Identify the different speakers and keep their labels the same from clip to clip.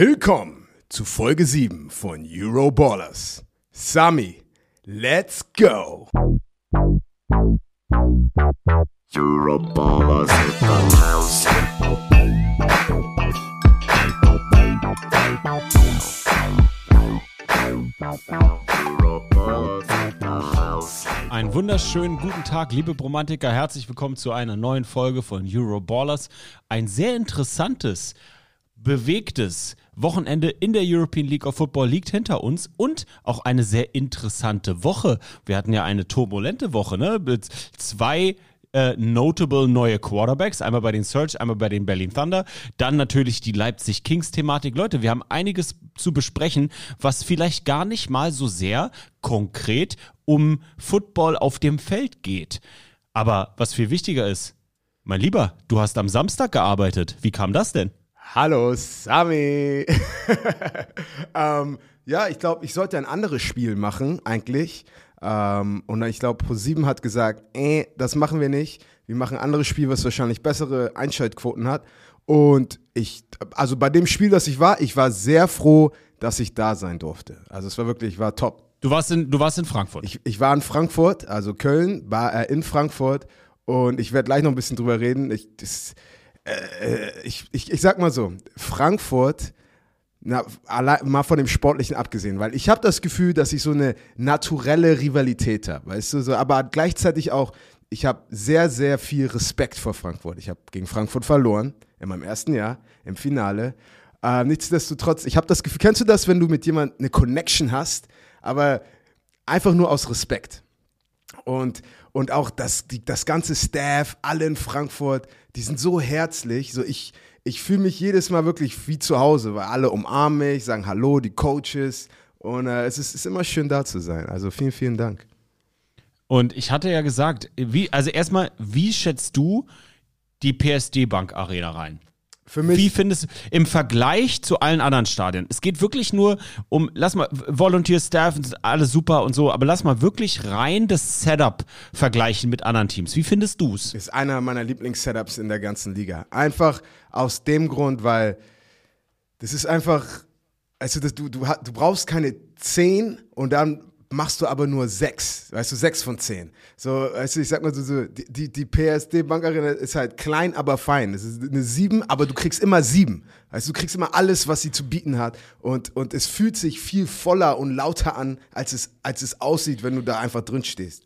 Speaker 1: Willkommen zu Folge 7 von Euroballers. Sami, let's go!
Speaker 2: Euroballers in the house. Euroballers in the house.
Speaker 3: Einen wunderschönen guten Tag, liebe Bromantiker. Herzlich willkommen zu einer neuen Folge von Euroballers. Ein sehr interessantes, bewegtes Wochenende in der European League of Football liegt hinter uns und auch eine sehr interessante Woche. Wir hatten ja eine turbulente Woche, ne? Mit zwei äh, notable neue Quarterbacks, einmal bei den Surge, einmal bei den Berlin Thunder, dann natürlich die Leipzig Kings Thematik. Leute, wir haben einiges zu besprechen, was vielleicht gar nicht mal so sehr konkret um Football auf dem Feld geht. Aber was viel wichtiger ist, mein Lieber, du hast am Samstag gearbeitet. Wie kam das denn?
Speaker 1: Hallo Sami! ähm, ja, ich glaube, ich sollte ein anderes Spiel machen, eigentlich. Ähm, und ich glaube, ProSieben hat gesagt, äh, das machen wir nicht. Wir machen ein anderes Spiel, was wahrscheinlich bessere Einschaltquoten hat. Und ich, also bei dem Spiel, das ich war, ich war sehr froh, dass ich da sein durfte. Also es war wirklich, war top.
Speaker 3: Du warst in, du warst in Frankfurt.
Speaker 1: Ich, ich war in Frankfurt, also Köln, war äh, in Frankfurt und ich werde gleich noch ein bisschen drüber reden. Ich, das, äh, ich, ich, ich sag mal so, Frankfurt, na, mal von dem Sportlichen abgesehen, weil ich habe das Gefühl, dass ich so eine naturelle Rivalität habe, weißt du, so, aber gleichzeitig auch, ich habe sehr, sehr viel Respekt vor Frankfurt. Ich habe gegen Frankfurt verloren in meinem ersten Jahr im Finale. Äh, nichtsdestotrotz, ich habe das Gefühl, kennst du das, wenn du mit jemandem eine Connection hast, aber einfach nur aus Respekt. Und, und auch das, die, das ganze Staff, alle in Frankfurt, die sind so herzlich. So ich, ich fühle mich jedes Mal wirklich wie zu Hause, weil alle umarmen mich, sagen Hallo, die Coaches. Und äh, es ist, ist immer schön da zu sein. Also vielen, vielen Dank.
Speaker 3: Und ich hatte ja gesagt, wie, also erstmal, wie schätzt du die PSD Bank Arena rein?
Speaker 1: Für mich,
Speaker 3: Wie findest du im Vergleich zu allen anderen Stadien? Es geht wirklich nur um, lass mal, Volunteer Staff, alles super und so, aber lass mal wirklich rein das Setup vergleichen mit anderen Teams. Wie findest du es?
Speaker 1: ist einer meiner Lieblings-Setups in der ganzen Liga. Einfach aus dem Grund, weil das ist einfach, also das, du, du, du brauchst keine 10 und dann machst du aber nur 6, weißt du, 6 von 10. So, weißt du, ich sag mal so, so die, die, die PSD Bankarena ist halt klein, aber fein. Es ist eine 7, aber du kriegst immer 7. Weißt du, du kriegst immer alles, was sie zu bieten hat und, und es fühlt sich viel voller und lauter an, als es, als es aussieht, wenn du da einfach drin stehst.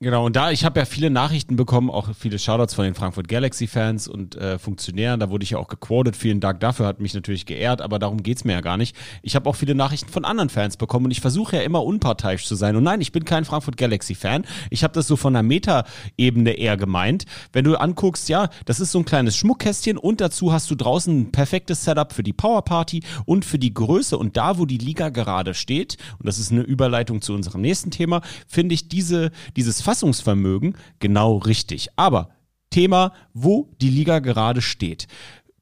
Speaker 3: Genau, und da, ich habe ja viele Nachrichten bekommen, auch viele Shoutouts von den Frankfurt Galaxy-Fans und äh, Funktionären, da wurde ich ja auch gequotet, vielen Dank dafür, hat mich natürlich geehrt, aber darum geht's mir ja gar nicht. Ich habe auch viele Nachrichten von anderen Fans bekommen und ich versuche ja immer unparteiisch zu sein. Und nein, ich bin kein Frankfurt Galaxy-Fan, ich habe das so von der Meta-Ebene eher gemeint. Wenn du anguckst, ja, das ist so ein kleines Schmuckkästchen und dazu hast du draußen ein perfektes Setup für die Power-Party und für die Größe und da, wo die Liga gerade steht, und das ist eine Überleitung zu unserem nächsten Thema, finde ich diese, dieses Fassungsvermögen genau richtig. Aber Thema, wo die Liga gerade steht.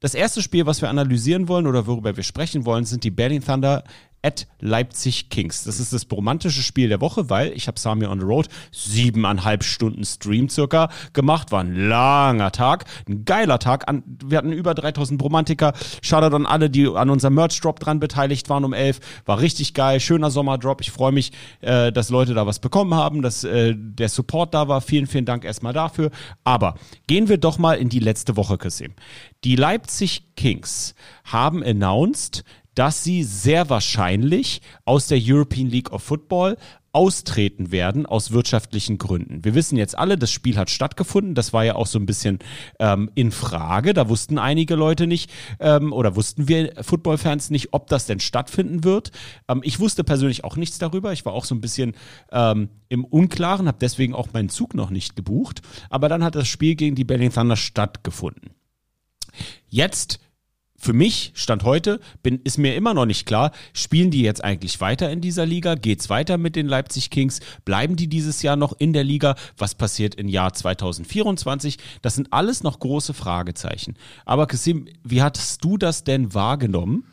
Speaker 3: Das erste Spiel, was wir analysieren wollen oder worüber wir sprechen wollen, sind die Berlin Thunder at Leipzig Kings. Das ist das romantische Spiel der Woche, weil ich habe Sami on the Road siebeneinhalb Stunden Stream circa gemacht. War ein langer Tag, ein geiler Tag. Wir hatten über 3000 Bromantiker. Shoutout an alle, die an unserem Merch-Drop dran beteiligt waren um 11. War richtig geil, schöner Sommerdrop. Ich freue mich, äh, dass Leute da was bekommen haben, dass äh, der Support da war. Vielen, vielen Dank erstmal dafür. Aber gehen wir doch mal in die letzte Woche, Kassim. Die Leipzig Kings haben announced, dass sie sehr wahrscheinlich aus der European League of Football austreten werden aus wirtschaftlichen Gründen. Wir wissen jetzt alle, das Spiel hat stattgefunden. Das war ja auch so ein bisschen ähm, in Frage. Da wussten einige Leute nicht ähm, oder wussten wir Footballfans nicht, ob das denn stattfinden wird. Ähm, ich wusste persönlich auch nichts darüber. Ich war auch so ein bisschen ähm, im Unklaren, habe deswegen auch meinen Zug noch nicht gebucht. Aber dann hat das Spiel gegen die Berlin Thunder stattgefunden. Jetzt für mich, Stand heute, bin, ist mir immer noch nicht klar, spielen die jetzt eigentlich weiter in dieser Liga? Geht's weiter mit den Leipzig Kings? Bleiben die dieses Jahr noch in der Liga? Was passiert im Jahr 2024? Das sind alles noch große Fragezeichen. Aber Kasim, wie hattest du das denn wahrgenommen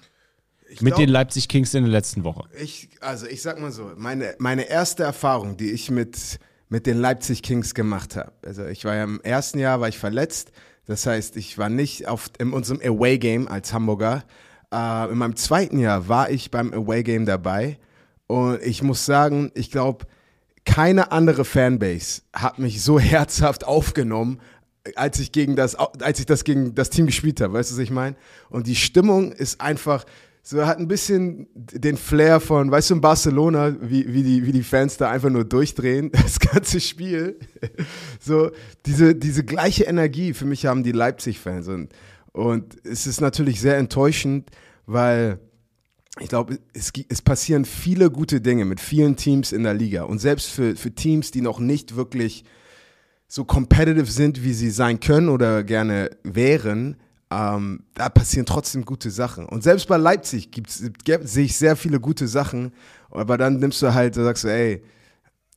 Speaker 3: mit
Speaker 1: glaub-
Speaker 3: den Leipzig Kings in der letzten Woche?
Speaker 1: Ich, also ich sag mal so, meine, meine erste Erfahrung, die ich mit, mit den Leipzig Kings gemacht habe. Also ich war ja im ersten Jahr war ich verletzt. Das heißt, ich war nicht auf, in unserem Away-Game als Hamburger. äh, in meinem zweiten Jahr war ich beim Away Game dabei und ich muss sagen, ich glaube, keine andere Fanbase hat mich so herzhaft aufgenommen, als ich gegen das, als ich das gegen das Team gespielt habe. Weißt du, was ich meine? Und die Stimmung ist einfach so hat ein bisschen den Flair von, weißt du, in Barcelona, wie, wie, die, wie die Fans da einfach nur durchdrehen, das ganze Spiel. So, diese, diese gleiche Energie für mich haben die Leipzig-Fans. Und, und es ist natürlich sehr enttäuschend, weil ich glaube, es, es passieren viele gute Dinge mit vielen Teams in der Liga. Und selbst für, für Teams, die noch nicht wirklich so competitive sind, wie sie sein können oder gerne wären, ähm, da passieren trotzdem gute Sachen. Und selbst bei Leipzig sehe ich sehr viele gute Sachen, aber dann nimmst du halt, sagst du, ey,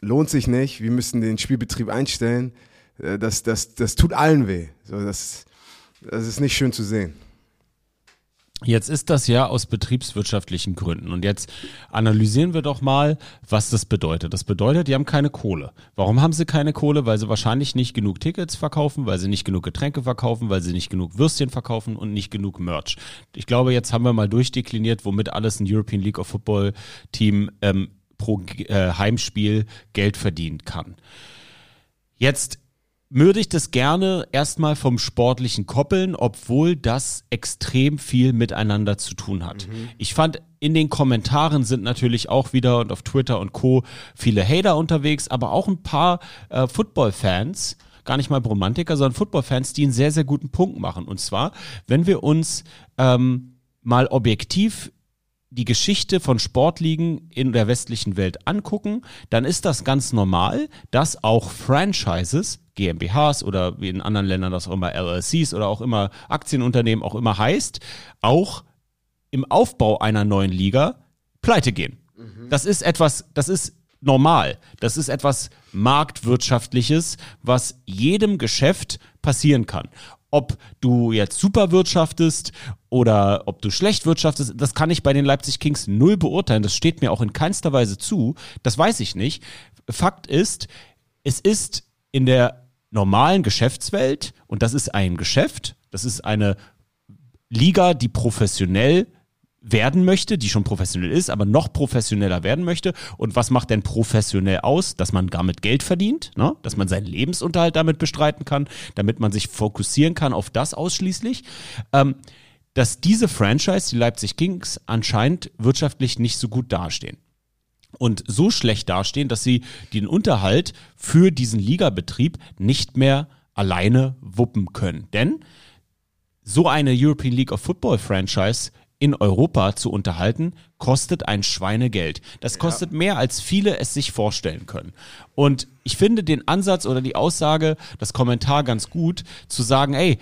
Speaker 1: lohnt sich nicht, wir müssen den Spielbetrieb einstellen. Äh, das, das, das tut allen weh. So, das, das ist nicht schön zu sehen.
Speaker 3: Jetzt ist das ja aus betriebswirtschaftlichen Gründen. Und jetzt analysieren wir doch mal, was das bedeutet. Das bedeutet, die haben keine Kohle. Warum haben sie keine Kohle? Weil sie wahrscheinlich nicht genug Tickets verkaufen, weil sie nicht genug Getränke verkaufen, weil sie nicht genug Würstchen verkaufen und nicht genug Merch. Ich glaube, jetzt haben wir mal durchdekliniert, womit alles ein European League of Football Team ähm, pro äh, Heimspiel Geld verdienen kann. Jetzt würde ich das gerne erstmal vom Sportlichen koppeln, obwohl das extrem viel miteinander zu tun hat. Mhm. Ich fand, in den Kommentaren sind natürlich auch wieder und auf Twitter und Co. viele Hater unterwegs, aber auch ein paar äh, Football-Fans, gar nicht mal Romantiker, sondern Football-Fans, die einen sehr, sehr guten Punkt machen. Und zwar, wenn wir uns ähm, mal objektiv die Geschichte von Sportligen in der westlichen Welt angucken, dann ist das ganz normal, dass auch Franchises, GmbHs oder wie in anderen Ländern das auch immer LLCs oder auch immer Aktienunternehmen auch immer heißt, auch im Aufbau einer neuen Liga pleite gehen. Mhm. Das ist etwas, das ist normal. Das ist etwas marktwirtschaftliches, was jedem Geschäft passieren kann. Ob du jetzt super wirtschaftest oder ob du schlecht wirtschaftest, das kann ich bei den Leipzig Kings null beurteilen. Das steht mir auch in keinster Weise zu. Das weiß ich nicht. Fakt ist, es ist in der normalen Geschäftswelt, und das ist ein Geschäft, das ist eine Liga, die professionell werden möchte, die schon professionell ist, aber noch professioneller werden möchte. Und was macht denn professionell aus? Dass man damit Geld verdient, ne? dass man seinen Lebensunterhalt damit bestreiten kann, damit man sich fokussieren kann auf das ausschließlich. Ähm, dass diese Franchise, die Leipzig Kings, anscheinend wirtschaftlich nicht so gut dastehen. Und so schlecht dastehen, dass sie den Unterhalt für diesen Ligabetrieb nicht mehr alleine wuppen können. Denn so eine European League of Football Franchise in Europa zu unterhalten, kostet ein Schweinegeld. Das kostet ja. mehr, als viele es sich vorstellen können. Und ich finde den Ansatz oder die Aussage, das Kommentar ganz gut, zu sagen, ey,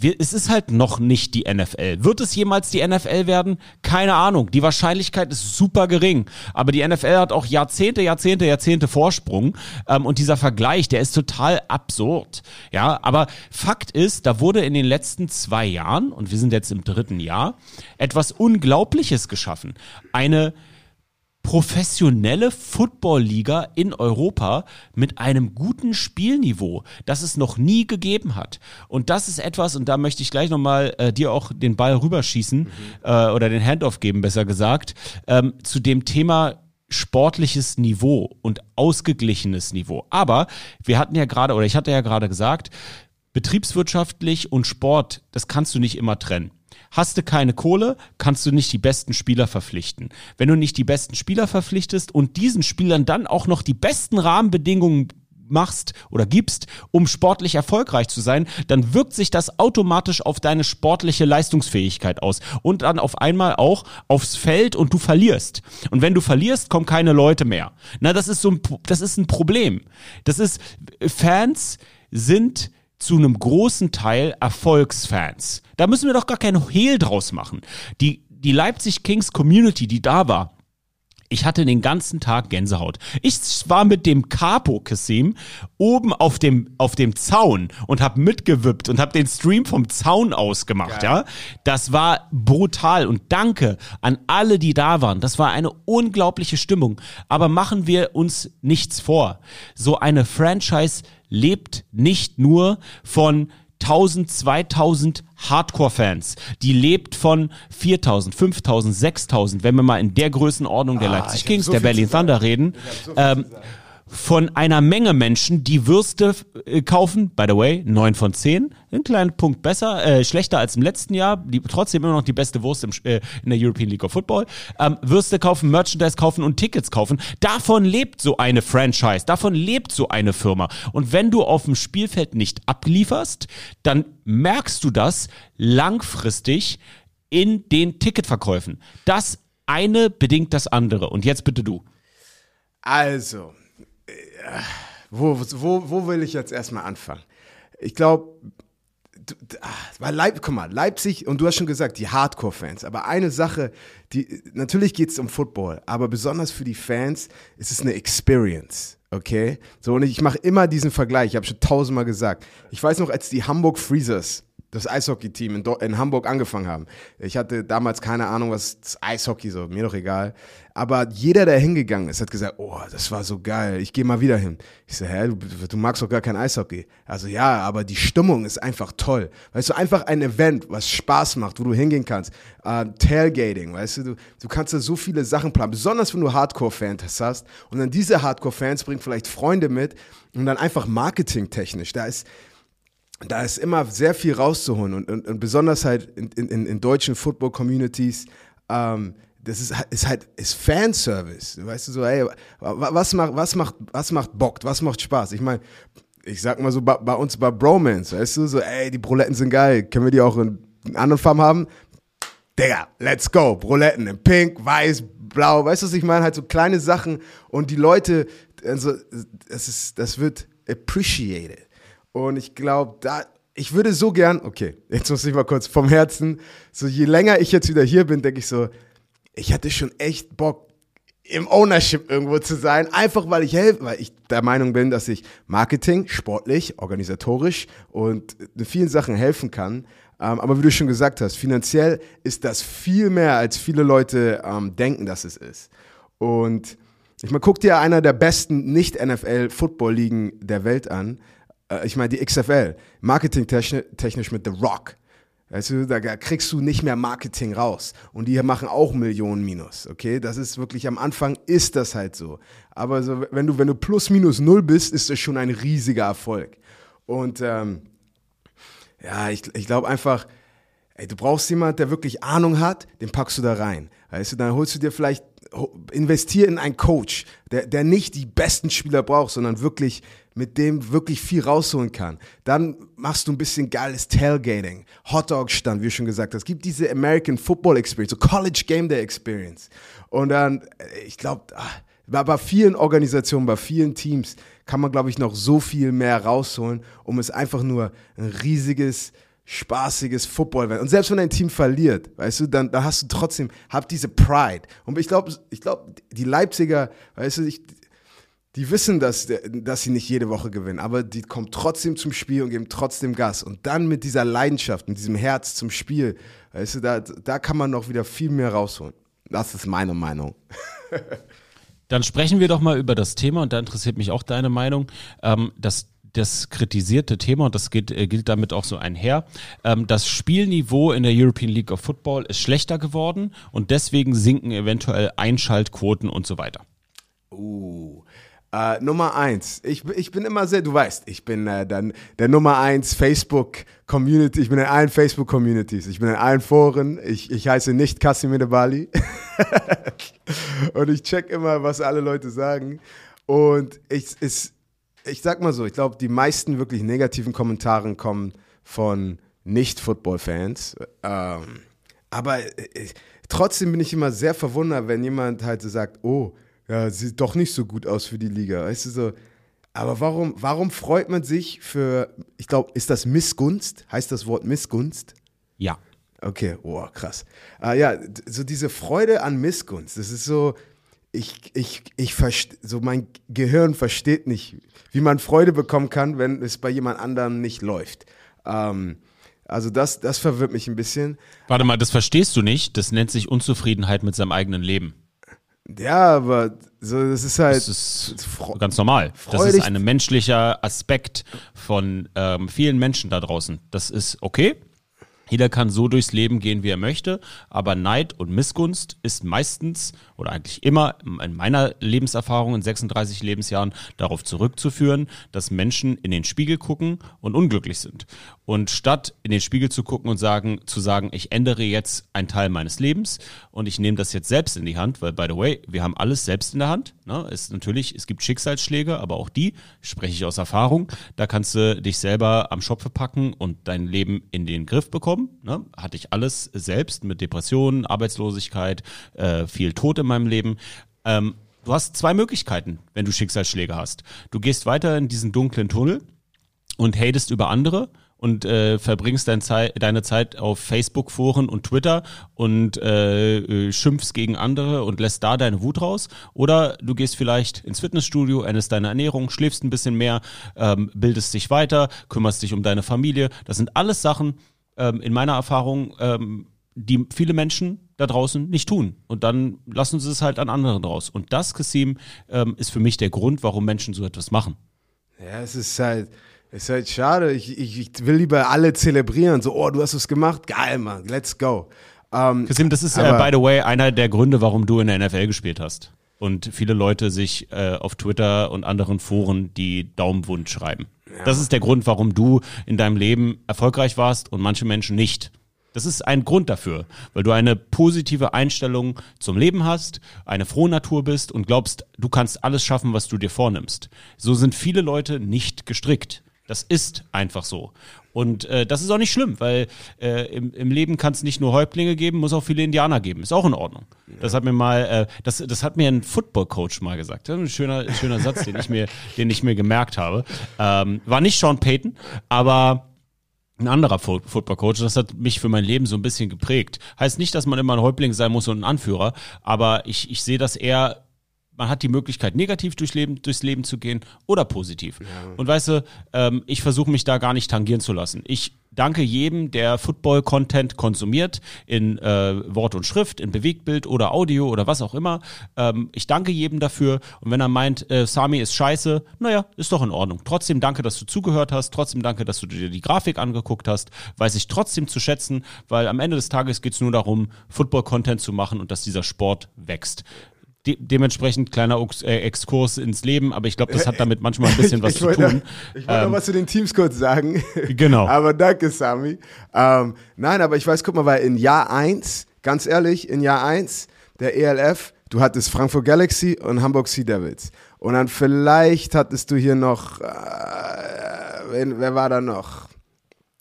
Speaker 3: wir, es ist halt noch nicht die NFL. Wird es jemals die NFL werden? Keine Ahnung. Die Wahrscheinlichkeit ist super gering. Aber die NFL hat auch Jahrzehnte, Jahrzehnte, Jahrzehnte Vorsprung. Ähm, und dieser Vergleich, der ist total absurd. Ja, aber Fakt ist, da wurde in den letzten zwei Jahren, und wir sind jetzt im dritten Jahr, etwas Unglaubliches geschaffen. Eine professionelle Football-Liga in Europa mit einem guten Spielniveau, das es noch nie gegeben hat. Und das ist etwas, und da möchte ich gleich nochmal äh, dir auch den Ball rüberschießen mhm. äh, oder den Handoff geben, besser gesagt, ähm, zu dem Thema sportliches Niveau und ausgeglichenes Niveau. Aber wir hatten ja gerade, oder ich hatte ja gerade gesagt, betriebswirtschaftlich und Sport, das kannst du nicht immer trennen. Hast du keine Kohle, kannst du nicht die besten Spieler verpflichten. Wenn du nicht die besten Spieler verpflichtest und diesen Spielern dann auch noch die besten Rahmenbedingungen machst oder gibst, um sportlich erfolgreich zu sein, dann wirkt sich das automatisch auf deine sportliche Leistungsfähigkeit aus und dann auf einmal auch aufs Feld und du verlierst. Und wenn du verlierst, kommen keine Leute mehr. Na, das ist so ein, das ist ein Problem. Das ist, Fans sind zu einem großen Teil Erfolgsfans. Da müssen wir doch gar keinen Hehl draus machen. Die, die Leipzig Kings Community, die da war, ich hatte den ganzen Tag Gänsehaut. Ich war mit dem Capo Kassim oben auf dem auf dem Zaun und habe mitgewippt und habe den Stream vom Zaun aus gemacht, ja. ja. Das war brutal und danke an alle, die da waren. Das war eine unglaubliche Stimmung, aber machen wir uns nichts vor. So eine Franchise lebt nicht nur von 1000, 2000 Hardcore-Fans. Die lebt von 4000, 5000, 6000, wenn wir mal in der Größenordnung der Leipzig
Speaker 1: Ah, hab
Speaker 3: Kings,
Speaker 1: so
Speaker 3: der Berlin. Thunder reden. ähm, von einer Menge Menschen, die Würste äh, kaufen, by the way, 9 von 10, einen kleinen Punkt besser, äh, schlechter als im letzten Jahr, die, trotzdem immer noch die beste Wurst im, äh, in der European League of Football, ähm, Würste kaufen, Merchandise kaufen und Tickets kaufen. Davon lebt so eine Franchise, davon lebt so eine Firma. Und wenn du auf dem Spielfeld nicht ablieferst, dann merkst du das langfristig in den Ticketverkäufen. Das eine bedingt das andere. Und jetzt bitte du.
Speaker 1: Also, wo, wo, wo will ich jetzt erstmal anfangen? Ich glaube, weil Leip, guck mal, Leipzig, und du hast schon gesagt, die Hardcore-Fans, aber eine Sache, die, natürlich geht es um Football, aber besonders für die Fans ist es eine Experience, okay? So, und ich mache immer diesen Vergleich, ich habe schon tausendmal gesagt. Ich weiß noch, als die Hamburg Freezers das Eishockey-Team in, in Hamburg angefangen haben. Ich hatte damals keine Ahnung, was das Eishockey so, mir doch egal. Aber jeder, der hingegangen ist, hat gesagt, oh, das war so geil, ich gehe mal wieder hin. Ich so, hä, du, du magst doch gar kein Eishockey. Also ja, aber die Stimmung ist einfach toll. Weißt du, einfach ein Event, was Spaß macht, wo du hingehen kannst. Äh, Tailgating, weißt du, du, du kannst da so viele Sachen planen, besonders wenn du Hardcore-Fans hast. Und dann diese Hardcore-Fans bringen vielleicht Freunde mit und dann einfach marketingtechnisch. Da ist, da ist immer sehr viel rauszuholen und, und, und besonders halt in, in, in deutschen Football-Communities, ähm, das ist, ist halt ist Fanservice. Weißt du so, ey, wa- was macht, was macht, was macht Bock, was macht Spaß? Ich meine, ich sag mal so bei, bei uns bei Bromance, weißt du, so, ey, die Broletten sind geil, können wir die auch in, in anderen Farben haben? Digga, let's go. Broletten in pink, weiß, blau. Weißt du, was ich meine? Halt so kleine Sachen und die Leute, also, das, ist, das wird appreciated. Und ich glaube, da, ich würde so gern, okay, jetzt muss ich mal kurz vom Herzen, so je länger ich jetzt wieder hier bin, denke ich so, ich hätte schon echt Bock, im Ownership irgendwo zu sein, einfach weil ich helfe, weil ich der Meinung bin, dass ich Marketing, sportlich, organisatorisch und in vielen Sachen helfen kann. Ähm, aber wie du schon gesagt hast, finanziell ist das viel mehr, als viele Leute ähm, denken, dass es ist. Und ich meine, guck dir einer der besten Nicht-NFL-Football-Ligen der Welt an. Äh, ich meine, die XFL, marketingtechnisch mit The Rock. Weißt du, da kriegst du nicht mehr Marketing raus. Und die machen auch Millionen Minus, okay? Das ist wirklich, am Anfang ist das halt so. Aber so, wenn du, wenn du plus minus null bist, ist das schon ein riesiger Erfolg. Und ähm, ja, ich, ich glaube einfach, ey, du brauchst jemand, der wirklich Ahnung hat, den packst du da rein. Weißt du, dann holst du dir vielleicht, investier in einen Coach, der, der nicht die besten Spieler braucht, sondern wirklich mit dem wirklich viel rausholen kann. Dann machst du ein bisschen geiles Tailgating, Hotdog-Stand, wie schon gesagt hast. Gib diese American Football Experience, so College Game Day Experience. Und dann, äh, ich glaube, bei, bei vielen Organisationen, bei vielen Teams kann man, glaube ich, noch so viel mehr rausholen, um es einfach nur ein riesiges, spaßiges Football werden. Und selbst wenn ein Team verliert, weißt du, dann, dann hast du trotzdem, hab diese Pride. Und ich glaube, ich glaube, die Leipziger, weißt du, ich, die wissen, dass, dass sie nicht jede Woche gewinnen, aber die kommen trotzdem zum Spiel und geben trotzdem Gas. Und dann mit dieser Leidenschaft, mit diesem Herz zum Spiel, weißt du, da, da kann man noch wieder viel mehr rausholen. Das ist meine Meinung.
Speaker 3: Dann sprechen wir doch mal über das Thema und da interessiert mich auch deine Meinung. Ähm, das, das kritisierte Thema, und das gilt, äh, gilt damit auch so einher, ähm, das Spielniveau in der European League of Football ist schlechter geworden und deswegen sinken eventuell Einschaltquoten und so weiter.
Speaker 1: Uh. Äh, Nummer eins. Ich, ich bin immer sehr, du weißt, ich bin äh, dann der Nummer eins Facebook-Community. Ich bin in allen Facebook-Communities. Ich bin in allen Foren. Ich, ich heiße nicht Casimir Bali. Und ich check immer, was alle Leute sagen. Und ich, ist, ich sag mal so, ich glaube, die meisten wirklich negativen Kommentare kommen von Nicht-Football-Fans. Ähm, aber äh, trotzdem bin ich immer sehr verwundert, wenn jemand halt so sagt, oh, ja, sieht doch nicht so gut aus für die Liga. Weißt du so, aber warum, warum freut man sich für, ich glaube, ist das Missgunst? Heißt das Wort Missgunst?
Speaker 3: Ja.
Speaker 1: Okay, oh, krass. Äh, ja, so diese Freude an Missgunst, das ist so, ich, ich, ich verste, so mein Gehirn versteht nicht, wie man Freude bekommen kann, wenn es bei jemand anderem nicht läuft. Ähm, also das, das verwirrt mich ein bisschen.
Speaker 3: Warte mal, das verstehst du nicht. Das nennt sich Unzufriedenheit mit seinem eigenen Leben.
Speaker 1: Ja, aber so, das ist halt.
Speaker 3: Das ist ganz normal. Das ist ein menschlicher Aspekt von ähm, vielen Menschen da draußen. Das ist okay. Jeder kann so durchs Leben gehen, wie er möchte, aber Neid und Missgunst ist meistens oder eigentlich immer in meiner Lebenserfahrung in 36 Lebensjahren darauf zurückzuführen, dass Menschen in den Spiegel gucken und unglücklich sind. Und statt in den Spiegel zu gucken und sagen, zu sagen, ich ändere jetzt einen Teil meines Lebens und ich nehme das jetzt selbst in die Hand, weil by the way, wir haben alles selbst in der Hand. Ne? Es natürlich, es gibt Schicksalsschläge, aber auch die spreche ich aus Erfahrung. Da kannst du dich selber am Schopfe packen und dein Leben in den Griff bekommen. Ne? Hatte ich alles selbst mit Depressionen, Arbeitslosigkeit, äh, viel Tod in meinem Leben. Ähm, du hast zwei Möglichkeiten, wenn du Schicksalsschläge hast. Du gehst weiter in diesen dunklen Tunnel und hatest über andere und äh, verbringst dein Zei deine Zeit auf Facebook-Foren und Twitter und äh, äh, schimpfst gegen andere und lässt da deine Wut raus. Oder du gehst vielleicht ins Fitnessstudio, änderst deine Ernährung, schläfst ein bisschen mehr, ähm, bildest dich weiter, kümmerst dich um deine Familie. Das sind alles Sachen, ähm, in meiner Erfahrung, ähm, die viele Menschen da draußen nicht tun. Und dann lassen sie es halt an anderen raus. Und das, Kassim, ähm, ist für mich der Grund, warum Menschen so etwas machen.
Speaker 1: Ja, es ist halt, ist halt schade. Ich, ich, ich will lieber alle zelebrieren. So, oh, du hast es gemacht. Geil, Mann. Let's go. Ähm,
Speaker 3: Kasim, das ist, äh,
Speaker 1: Aber-
Speaker 3: by the way, einer der Gründe, warum du in der NFL gespielt hast. Und viele Leute sich äh, auf Twitter und anderen Foren die Daumenwund schreiben. Das ist der Grund, warum du in deinem Leben erfolgreich warst und manche Menschen nicht. Das ist ein Grund dafür, weil du eine positive Einstellung zum Leben hast, eine frohe Natur bist und glaubst, du kannst alles schaffen, was du dir vornimmst. So sind viele Leute nicht gestrickt. Das ist einfach so. Und äh, das ist auch nicht schlimm, weil äh, im, im Leben kann es nicht nur Häuptlinge geben, muss auch viele Indianer geben. Ist auch in Ordnung. Das hat mir mal, äh, das, das hat mir ein Football-Coach mal gesagt. Ein schöner, schöner Satz, den ich mir, den ich mir gemerkt habe. Ähm, war nicht Sean Payton, aber ein anderer Fo- Football-Coach. Das hat mich für mein Leben so ein bisschen geprägt. Heißt nicht, dass man immer ein Häuptling sein muss und ein Anführer, aber ich, ich sehe das eher, man hat die Möglichkeit, negativ durchs Leben, durchs Leben zu gehen oder positiv. Und weißt du, ähm, ich versuche mich da gar nicht tangieren zu lassen. Ich danke jedem, der Football-Content konsumiert, in äh, Wort und Schrift, in Bewegtbild oder Audio oder was auch immer. Ähm, ich danke jedem dafür. Und wenn er meint, äh, Sami ist scheiße, naja, ist doch in Ordnung. Trotzdem danke, dass du zugehört hast. Trotzdem danke, dass du dir die Grafik angeguckt hast. Weiß ich trotzdem zu schätzen, weil am Ende des Tages geht es nur darum, Football-Content zu machen und dass dieser Sport wächst. De dementsprechend kleiner Ux- äh, Exkurs ins Leben, aber ich glaube, das hat damit manchmal ein bisschen was zu tun.
Speaker 1: Ich wollte noch was zu den Teams kurz sagen.
Speaker 3: Genau.
Speaker 1: aber danke, Sami. Ähm, nein, aber ich weiß, guck mal, weil in Jahr 1, ganz ehrlich, in Jahr 1 der ELF, du hattest Frankfurt Galaxy und Hamburg Sea Devils. Und dann vielleicht hattest du hier noch, äh, wen, wer war da noch?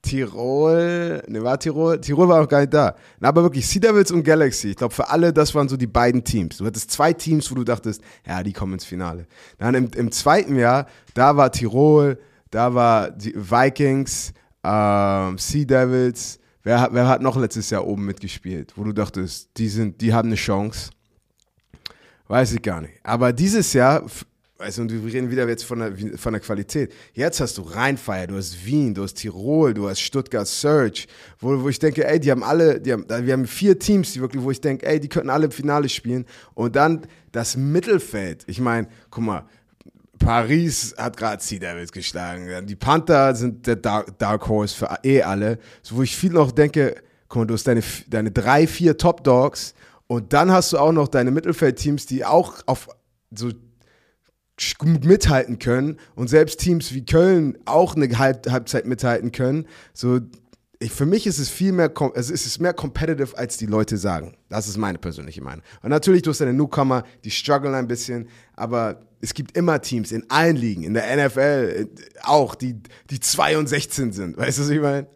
Speaker 1: Tirol, ne, war Tirol? Tirol war auch gar nicht da. Na, aber wirklich, Sea Devils und Galaxy, ich glaube, für alle, das waren so die beiden Teams. Du hattest zwei Teams, wo du dachtest, ja, die kommen ins Finale. Dann im, im zweiten Jahr, da war Tirol, da war die Vikings, ähm, Sea Devils. Wer, hat- wer hat noch letztes Jahr oben mitgespielt, wo du dachtest, die, sind, die haben eine Chance? Weiß ich gar nicht. Aber dieses Jahr, weißt du, und wir reden wieder jetzt von der, von der Qualität. Jetzt hast du Rheinfeier, du hast Wien, du hast Tirol, du hast Stuttgart Surge, wo, wo ich denke, ey, die haben alle, die haben, wir haben vier Teams, die wirklich, wo ich denke, ey, die könnten alle im Finale spielen. Und dann das Mittelfeld. Ich meine, guck mal, Paris hat gerade Sea Devils geschlagen. Die Panther sind der Dark, Dark Horse für eh alle. So, wo ich viel noch denke, guck mal, du hast deine, deine drei, vier Top Dogs und dann hast du auch noch deine Mittelfeldteams, die auch auf so sch- mithalten können und selbst Teams wie Köln auch eine Halb Halbzeit mithalten können. So, ich, für mich ist es viel mehr, also es ist mehr competitive, als die Leute sagen. Das ist meine persönliche Meinung. Und natürlich, du hast deine Newcomer, die strugglen ein bisschen, aber es gibt immer Teams in allen Ligen, in der NFL äh, auch, die, die 2 und 16 sind. Weißt du, was ich meine?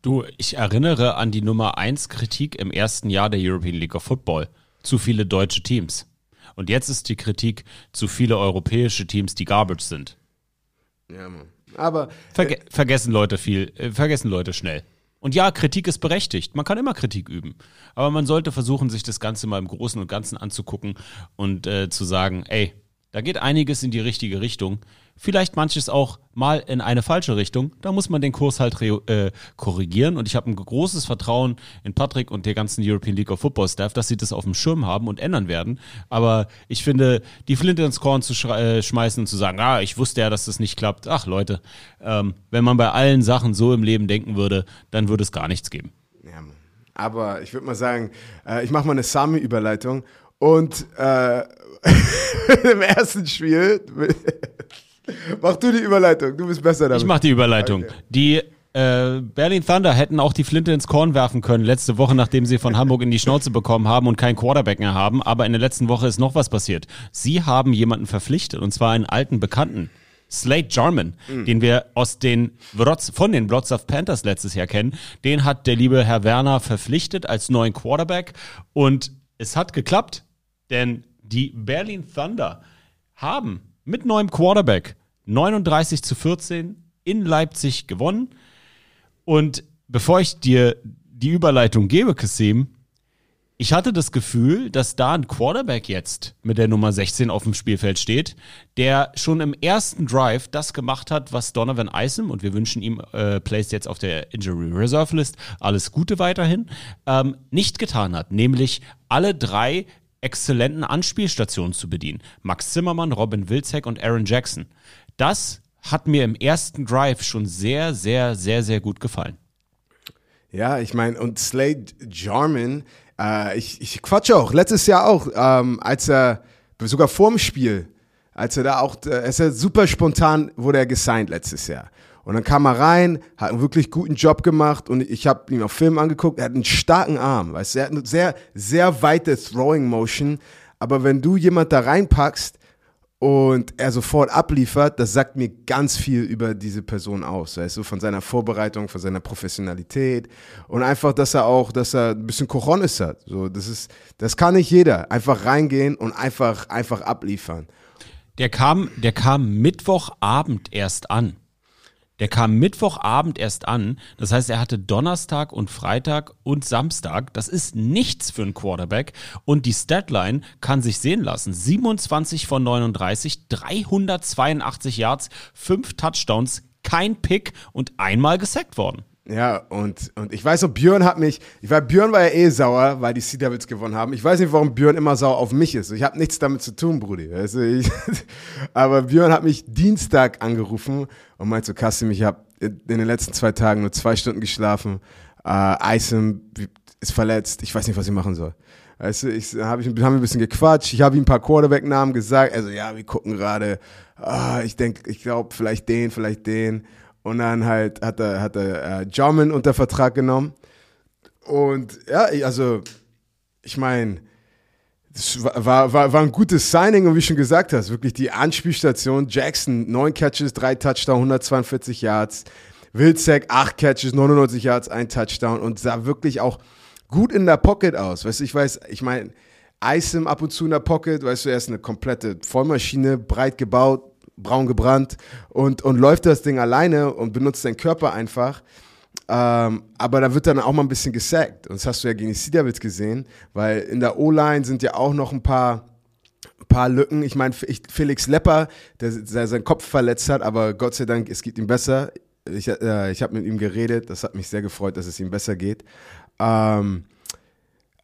Speaker 3: Du, ich erinnere an die Nummer 1 Kritik im ersten Jahr der European League of Football. Zu viele deutsche Teams. Und jetzt ist die Kritik zu viele europäische Teams, die garbage sind.
Speaker 1: Ja, Mann. Aber
Speaker 3: Verge vergessen Leute viel, äh, vergessen Leute schnell. Und ja, Kritik ist berechtigt. Man kann immer Kritik üben. Aber man sollte versuchen, sich das Ganze mal im Großen und Ganzen anzugucken und äh, zu sagen, ey, Da geht einiges in die richtige Richtung. Vielleicht manches auch mal in eine falsche Richtung. Da muss man den Kurs halt äh, korrigieren. Und ich habe ein großes Vertrauen in Patrick und der ganzen European League of Football Staff, dass sie das auf dem Schirm haben und ändern werden. Aber ich finde, die Flinte ins Korn zu äh, schmeißen und zu sagen, ah, ich wusste ja, dass das nicht klappt. Ach Leute, ähm, wenn man bei allen Sachen so im Leben denken würde, dann würde es gar nichts geben.
Speaker 1: Ja, aber ich würde mal sagen, äh, ich mache mal eine Sami-Überleitung. Und äh, im ersten Spiel Mach du die Überleitung, du bist besser damit.
Speaker 3: Ich mach die Überleitung. Okay. Die äh, Berlin Thunder hätten auch die Flinte ins Korn werfen können, letzte Woche, nachdem sie von Hamburg in die Schnauze bekommen haben und keinen Quarterback mehr haben. Aber in der letzten Woche ist noch was passiert. Sie haben jemanden verpflichtet, und zwar einen alten Bekannten. Slade Jarman, mhm. den wir aus den Wrotz, von den Wrocław Panthers letztes Jahr kennen, den hat der liebe Herr Werner verpflichtet als neuen Quarterback und es hat geklappt, denn die Berlin Thunder haben mit neuem Quarterback 39 zu 14 in Leipzig gewonnen. Und bevor ich dir die Überleitung gebe, Kassim, ich hatte das Gefühl, dass da ein Quarterback jetzt mit der Nummer 16 auf dem Spielfeld steht, der schon im ersten Drive das gemacht hat, was Donovan Isom, und wir wünschen ihm äh, Plays jetzt auf der Injury Reserve List, alles Gute weiterhin, ähm, nicht getan hat, nämlich alle drei exzellenten Anspielstationen zu bedienen. Max Zimmermann, Robin Wilczek und Aaron Jackson. Das hat mir im ersten Drive schon sehr, sehr, sehr, sehr gut gefallen.
Speaker 1: Ja, ich meine, und Slade Jarman, äh, ich, ich quatsche auch, letztes Jahr auch, ähm, als er, sogar vorm Spiel, als er da auch, äh, ist er super spontan, wurde er gesigned letztes Jahr. Und dann kam er rein, hat einen wirklich guten Job gemacht und ich habe ihn auf Film angeguckt. Er hat einen starken Arm, weißt du, er hat eine sehr, sehr weite Throwing Motion. Aber wenn du jemand da reinpackst und er sofort abliefert, das sagt mir ganz viel über diese Person aus, weißt du, von seiner Vorbereitung, von seiner Professionalität und einfach, dass er auch, dass er ein bisschen Cojones hat. So, das ist, das kann nicht jeder. Einfach reingehen und einfach, einfach abliefern.
Speaker 3: Der kam, der kam Mittwochabend erst an. Der kam Mittwochabend erst an. Das heißt, er hatte Donnerstag und Freitag und Samstag. Das ist nichts für einen Quarterback. Und die Statline kann sich sehen lassen. 27 von 39, 382 Yards, 5 Touchdowns, kein Pick und einmal gesackt worden.
Speaker 1: Ja, und, und ich weiß noch, Björn hat mich, ich war, Björn war ja eh sauer, weil die Sea Devils gewonnen haben. Ich weiß nicht, warum Björn immer sauer auf mich ist. Ich habe nichts damit zu tun, Brudi. Weißt du, ich, aber Björn hat mich Dienstag angerufen und meinte so, Kassim, ich habe in den letzten zwei Tagen nur zwei Stunden geschlafen. Äh, Eisen ist verletzt. Ich weiß nicht, was ich machen soll. Weißt du, ich habe ich, haben ein bisschen gequatscht. Ich habe ihm ein paar Quarterback-Namen gesagt. Also ja, wir gucken gerade. Ah, ich denke, ich glaube, vielleicht den, vielleicht den. Und dann halt hat er, hat er äh, Jarman unter Vertrag genommen. Und ja, also, ich meine, das war, war, war ein gutes Signing und wie schon gesagt hast, wirklich die Anspielstation. Jackson, neun Catches, drei Touchdowns, 142 Yards. Wilczek, acht Catches, 99 Yards, ein Touchdown und sah wirklich auch gut in der Pocket aus. Weißt du, ich weiß, ich meine, Isom ab und zu in der Pocket, weißt du, er ist eine komplette Vollmaschine, breit gebaut, braun gebrannt und, und läuft das Ding alleine und benutzt seinen Körper einfach. Ähm, aber da wird dann auch mal ein bisschen gesackt. Und das hast du ja gegen Devils gesehen, weil in der O-Line sind ja auch noch ein paar, paar Lücken. Ich meine, Felix Lepper, der, der seinen Kopf verletzt hat, aber Gott sei Dank, es geht ihm besser. Ich, äh, ich habe mit ihm geredet, das hat mich sehr gefreut, dass es ihm besser geht. Ähm,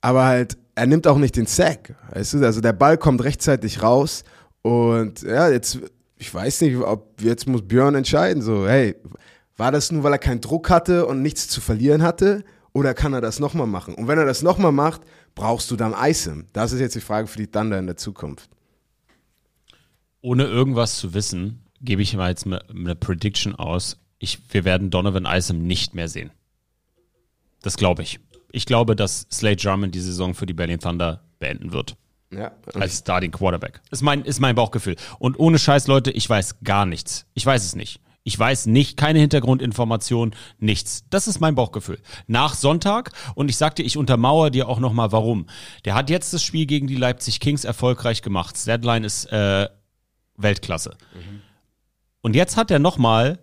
Speaker 1: aber halt, er nimmt auch nicht den Sack, weißt du? Also der Ball kommt rechtzeitig raus und ja, jetzt ich weiß nicht, ob jetzt muss Björn entscheiden, so, hey, war das nur, weil er keinen Druck hatte und nichts zu verlieren hatte? Oder kann er das nochmal machen? Und wenn er das nochmal macht, brauchst du dann Eisen. Das ist jetzt die Frage für die Thunder in der Zukunft.
Speaker 3: Ohne irgendwas zu wissen, gebe ich mal jetzt eine Prediction aus. Ich, wir werden Donovan Isom nicht mehr sehen. Das glaube ich. Ich glaube, dass Slade Jarman die Saison für die Berlin Thunder beenden wird. Ja. Als Starting Quarterback. Ist mein, ist mein Bauchgefühl. Und ohne Scheiß, Leute, ich weiß gar nichts. Ich weiß es nicht. Ich weiß nicht, keine Hintergrundinformation, nichts. Das ist mein Bauchgefühl. Nach Sonntag, und ich sagte, ich untermauere dir auch nochmal, warum. Der hat jetzt das Spiel gegen die Leipzig Kings erfolgreich gemacht. Deadline ist äh, Weltklasse. Mhm. Und jetzt hat er nochmal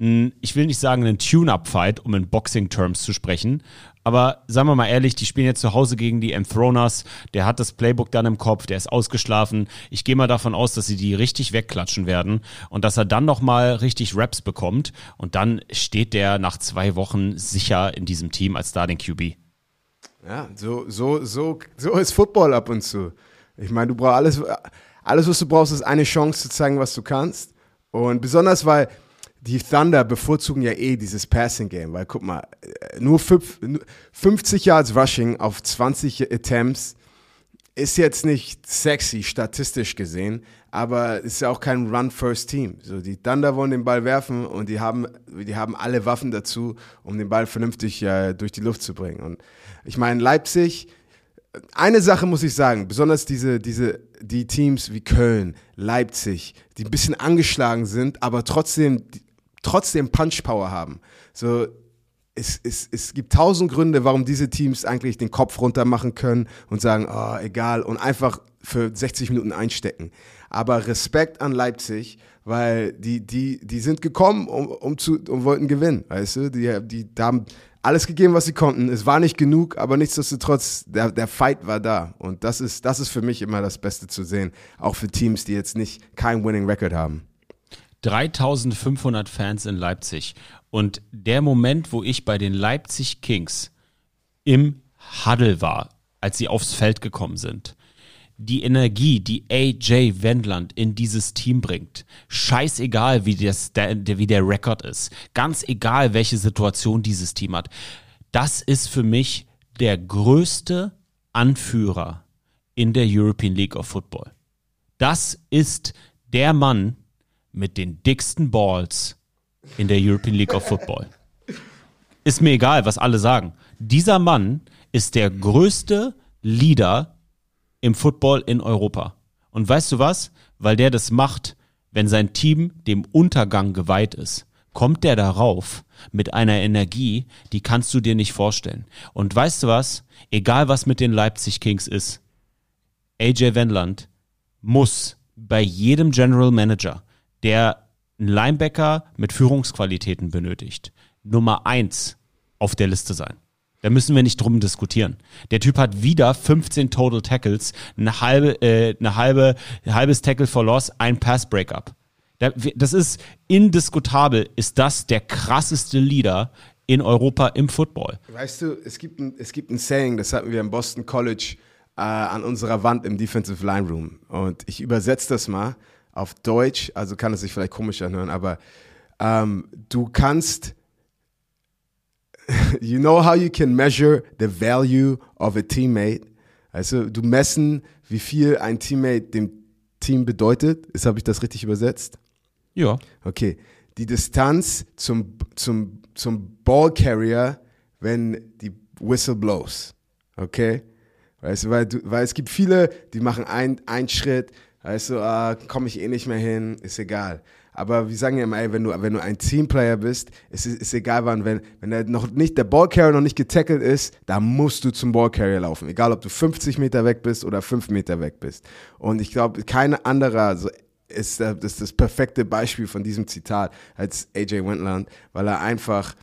Speaker 3: ich will nicht sagen einen Tune-Up-Fight, um in Boxing-Terms zu sprechen, aber sagen wir mal ehrlich, die spielen jetzt zu Hause gegen die Enthroners. Der hat das Playbook dann im Kopf, der ist ausgeschlafen. Ich gehe mal davon aus, dass sie die richtig wegklatschen werden und dass er dann nochmal richtig Raps bekommt. Und dann steht der nach zwei Wochen sicher in diesem Team als Starting QB.
Speaker 1: Ja, so, so, so, so ist Football ab und zu. Ich meine, du brauchst alles, alles, was du brauchst, ist eine Chance zu zeigen, was du kannst. Und besonders, weil die Thunder bevorzugen ja eh dieses Passing Game, weil guck mal, äh, nur fünf, 50 Yards Rushing auf 20 Attempts ist jetzt nicht sexy, statistisch gesehen, aber ist ja auch kein Run-First-Team. So, die Thunder wollen den Ball werfen und die haben, die haben alle Waffen dazu, um den Ball vernünftig äh, durch die Luft zu bringen. Und ich meine, Leipzig, eine Sache muss ich sagen, besonders diese, diese, die Teams wie Köln, Leipzig, die ein bisschen angeschlagen sind, aber trotzdem, trotzdem Punch-Power haben. So, es, es, es gibt tausend Gründe, warum diese Teams eigentlich den Kopf runter machen können und sagen, oh, egal, und einfach für 60 Minuten einstecken. Aber Respekt an Leipzig, weil die, die, die sind gekommen, um, um zu, und wollten gewinnen, weißt du? Die, die, die haben alles gegeben, was sie konnten. Es war nicht genug, aber nichtsdestotrotz, der, der Fight war da. Und das ist, das ist für mich immer das Beste zu sehen. Auch für Teams, die jetzt nicht kein Winning Record haben.
Speaker 3: 3500 Fans in Leipzig. Und der Moment, wo ich bei den Leipzig Kings im Huddle war, als sie aufs Feld gekommen sind, die Energie, die AJ Wendland in dieses Team bringt, scheißegal, wie, das, der, der, wie der Rekord ist, ganz egal, welche Situation dieses Team hat, das ist für mich der größte Anführer in der European League of Football. Das ist der Mann mit den dicksten Balls in der European League of Football. Ist mir egal, was alle sagen. Dieser Mann ist der größte Leader im Football in Europa. Und weißt du was? Weil der das macht, wenn sein Team dem Untergang geweiht ist, kommt der darauf mit einer Energie, die kannst du dir nicht vorstellen. Und weißt du was? Egal was mit den Leipzig Kings ist, AJ Wendland muss bei jedem General Manager, der einen Linebacker mit Führungsqualitäten benötigt, Nummer eins auf der Liste sein. Da müssen wir nicht drum diskutieren. Der Typ hat wieder 15 Total Tackles, eine halbe, äh, eine halbe, ein halbes Tackle for Loss, ein Pass Breakup. Das ist indiskutabel, ist das der krasseste Leader in Europa im Football.
Speaker 1: Weißt du, es gibt ein, es gibt ein Saying, das hatten wir im Boston College äh, an unserer Wand im Defensive Line Room. Und ich übersetze das mal auf Deutsch, also kann es sich vielleicht komisch anhören, aber ähm, du kannst you know how you can measure the value of a teammate? Also du messen, wie viel ein Teammate dem Team bedeutet. Ist, habe ich das richtig übersetzt?
Speaker 3: Ja.
Speaker 1: Okay. Die Distanz zum, zum, zum Ballcarrier, wenn die Whistle blows. Okay? Weißt du, weil, du, weil es gibt viele, die machen einen Schritt, weißt du, ah, komme ich eh nicht mehr hin, ist egal. Aber wir sagen ja immer, ey, wenn du, wenn du ein Teamplayer bist, ist ist egal wann, wenn, wenn der noch nicht, der Ballcarrier noch nicht getackelt ist, da musst du zum Ballcarrier laufen. Egal, ob du 50 Meter weg bist oder 5 Meter weg bist. Und ich glaube, kein anderer so ist das, ist das perfekte Beispiel von diesem Zitat als AJ Wendland, weil er einfach,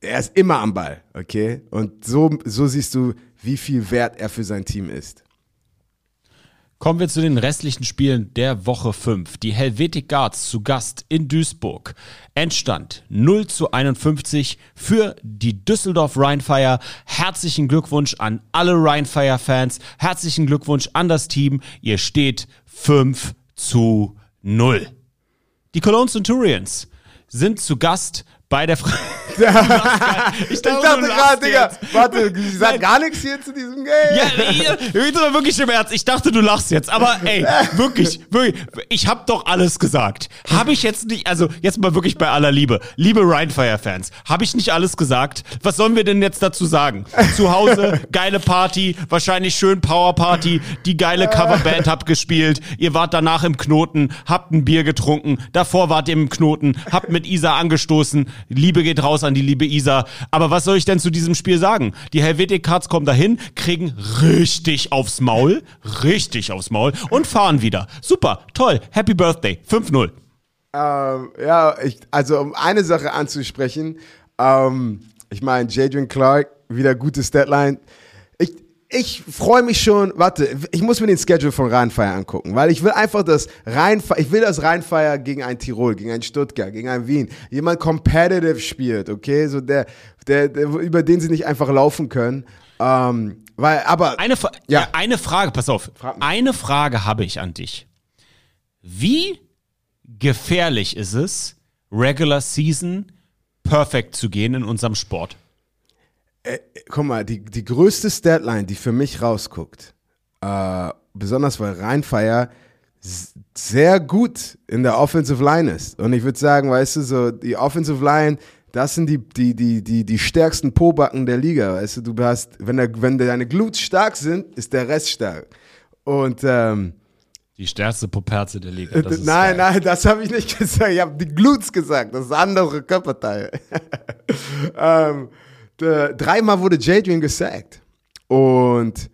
Speaker 1: er ist immer am Ball, okay? Und so, so siehst du, wie viel wert er für sein Team ist.
Speaker 3: Kommen wir zu den restlichen Spielen der Woche 5. Die Helvetic Guards zu Gast in Duisburg. Endstand 0 zu 51 für die Düsseldorf Rheinfire. Herzlichen Glückwunsch an alle Rheinfire-Fans. Herzlichen Glückwunsch an das Team. Ihr steht 5 zu 0. Die Cologne Centurions sind zu Gast bei der Fre
Speaker 1: ich dachte, gerade, Digga, warte, sie sagt gar nichts hier zu diesem Game.
Speaker 3: Ja, jetzt aber wirklich im Ernst. Ich dachte, du lachst jetzt. Aber ey, wirklich, wirklich, ich hab doch alles gesagt. Habe ich jetzt nicht, also jetzt mal wirklich bei aller Liebe, liebe Rhinefire-Fans, habe ich nicht alles gesagt? Was sollen wir denn jetzt dazu sagen? Zu Hause, geile Party, wahrscheinlich schön Powerparty, die geile Coverband habt gespielt, ihr wart danach im Knoten, habt ein Bier getrunken, davor wart ihr im Knoten, habt mit Isa angestoßen, Liebe geht raus an die liebe Isa. Aber was soll ich denn zu diesem Spiel sagen? Die Helvetic Cards kommen dahin, kriegen richtig aufs Maul, richtig aufs Maul und fahren wieder. Super, toll, Happy Birthday, 5-0.
Speaker 1: Ähm, ja, ich, also um eine Sache anzusprechen, ähm, ich meine, Jadrian Clark, wieder gutes Deadline. Ich, freue mich schon, warte, ich muss mir den Schedule von Rheinfire angucken, weil ich will einfach das Rheinfire, ich will das Rheinfire gegen ein Tirol, gegen ein Stuttgart, gegen ein Wien, jemand competitive spielt, okay, so der, der, der über den sie nicht einfach laufen können. Ähm, weil, aber
Speaker 3: Eine, Fra
Speaker 1: Ja.
Speaker 3: ja. eine Frage, pass auf. Eine Frage habe ich an dich. Wie gefährlich ist es, Regular Season perfekt zu gehen in unserem Sport?
Speaker 1: Guck mal, die, die größte Statline, die für mich rausguckt, äh, besonders weil Rheinfire s- sehr gut in der Offensive Line ist. Und ich würde sagen, weißt du, so die Offensive Line, das sind die, die, die, die, die stärksten Pobacken der Liga. Weißt du, du hast, wenn, der, wenn deine Glutes stark sind, ist der Rest stark. Und ähm,
Speaker 3: Die stärkste Poperze der Liga.
Speaker 1: Nein,
Speaker 3: geil.
Speaker 1: nein, das habe ich nicht gesagt. Ich habe die Glutes gesagt. Das andere Körperteile. ähm, dreimal wurde Jadrian gesackt. Und,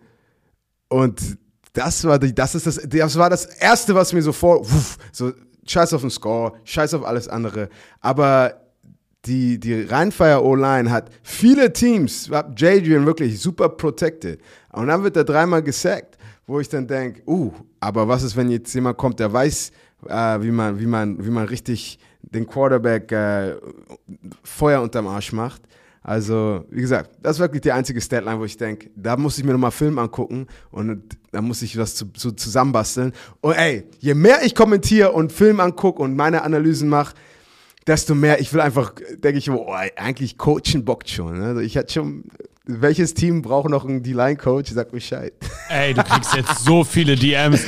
Speaker 1: und das war, die, das, ist das, das war das Erste, was mir so vor, wuff, so scheiß auf den Score, scheiß auf alles andere. Aber die, die Rheinfire O-Line hat viele Teams, Jadrian wirklich super protected. Und dann wird er dreimal gesackt, wo ich dann denke, uh, aber was ist, wenn jetzt jemand kommt, der weiß, äh, wie, man, wie, man, wie man richtig den Quarterback äh, Feuer unterm Arsch macht. Also, wie gesagt, das ist wirklich die einzige Statline, wo ich denke, da muss ich mir nochmal Film angucken und da muss ich was zu, zu, zusammenbasteln. Und ey, je mehr ich kommentiere und Film angucke und meine Analysen mache, desto mehr, ich will einfach, denke ich, oh, eigentlich coachen bockt schon. Ne? Also ich hatte schon, welches Team braucht noch einen D-Line-Coach? Sag Bescheid.
Speaker 3: Ey, du kriegst jetzt so viele DMs.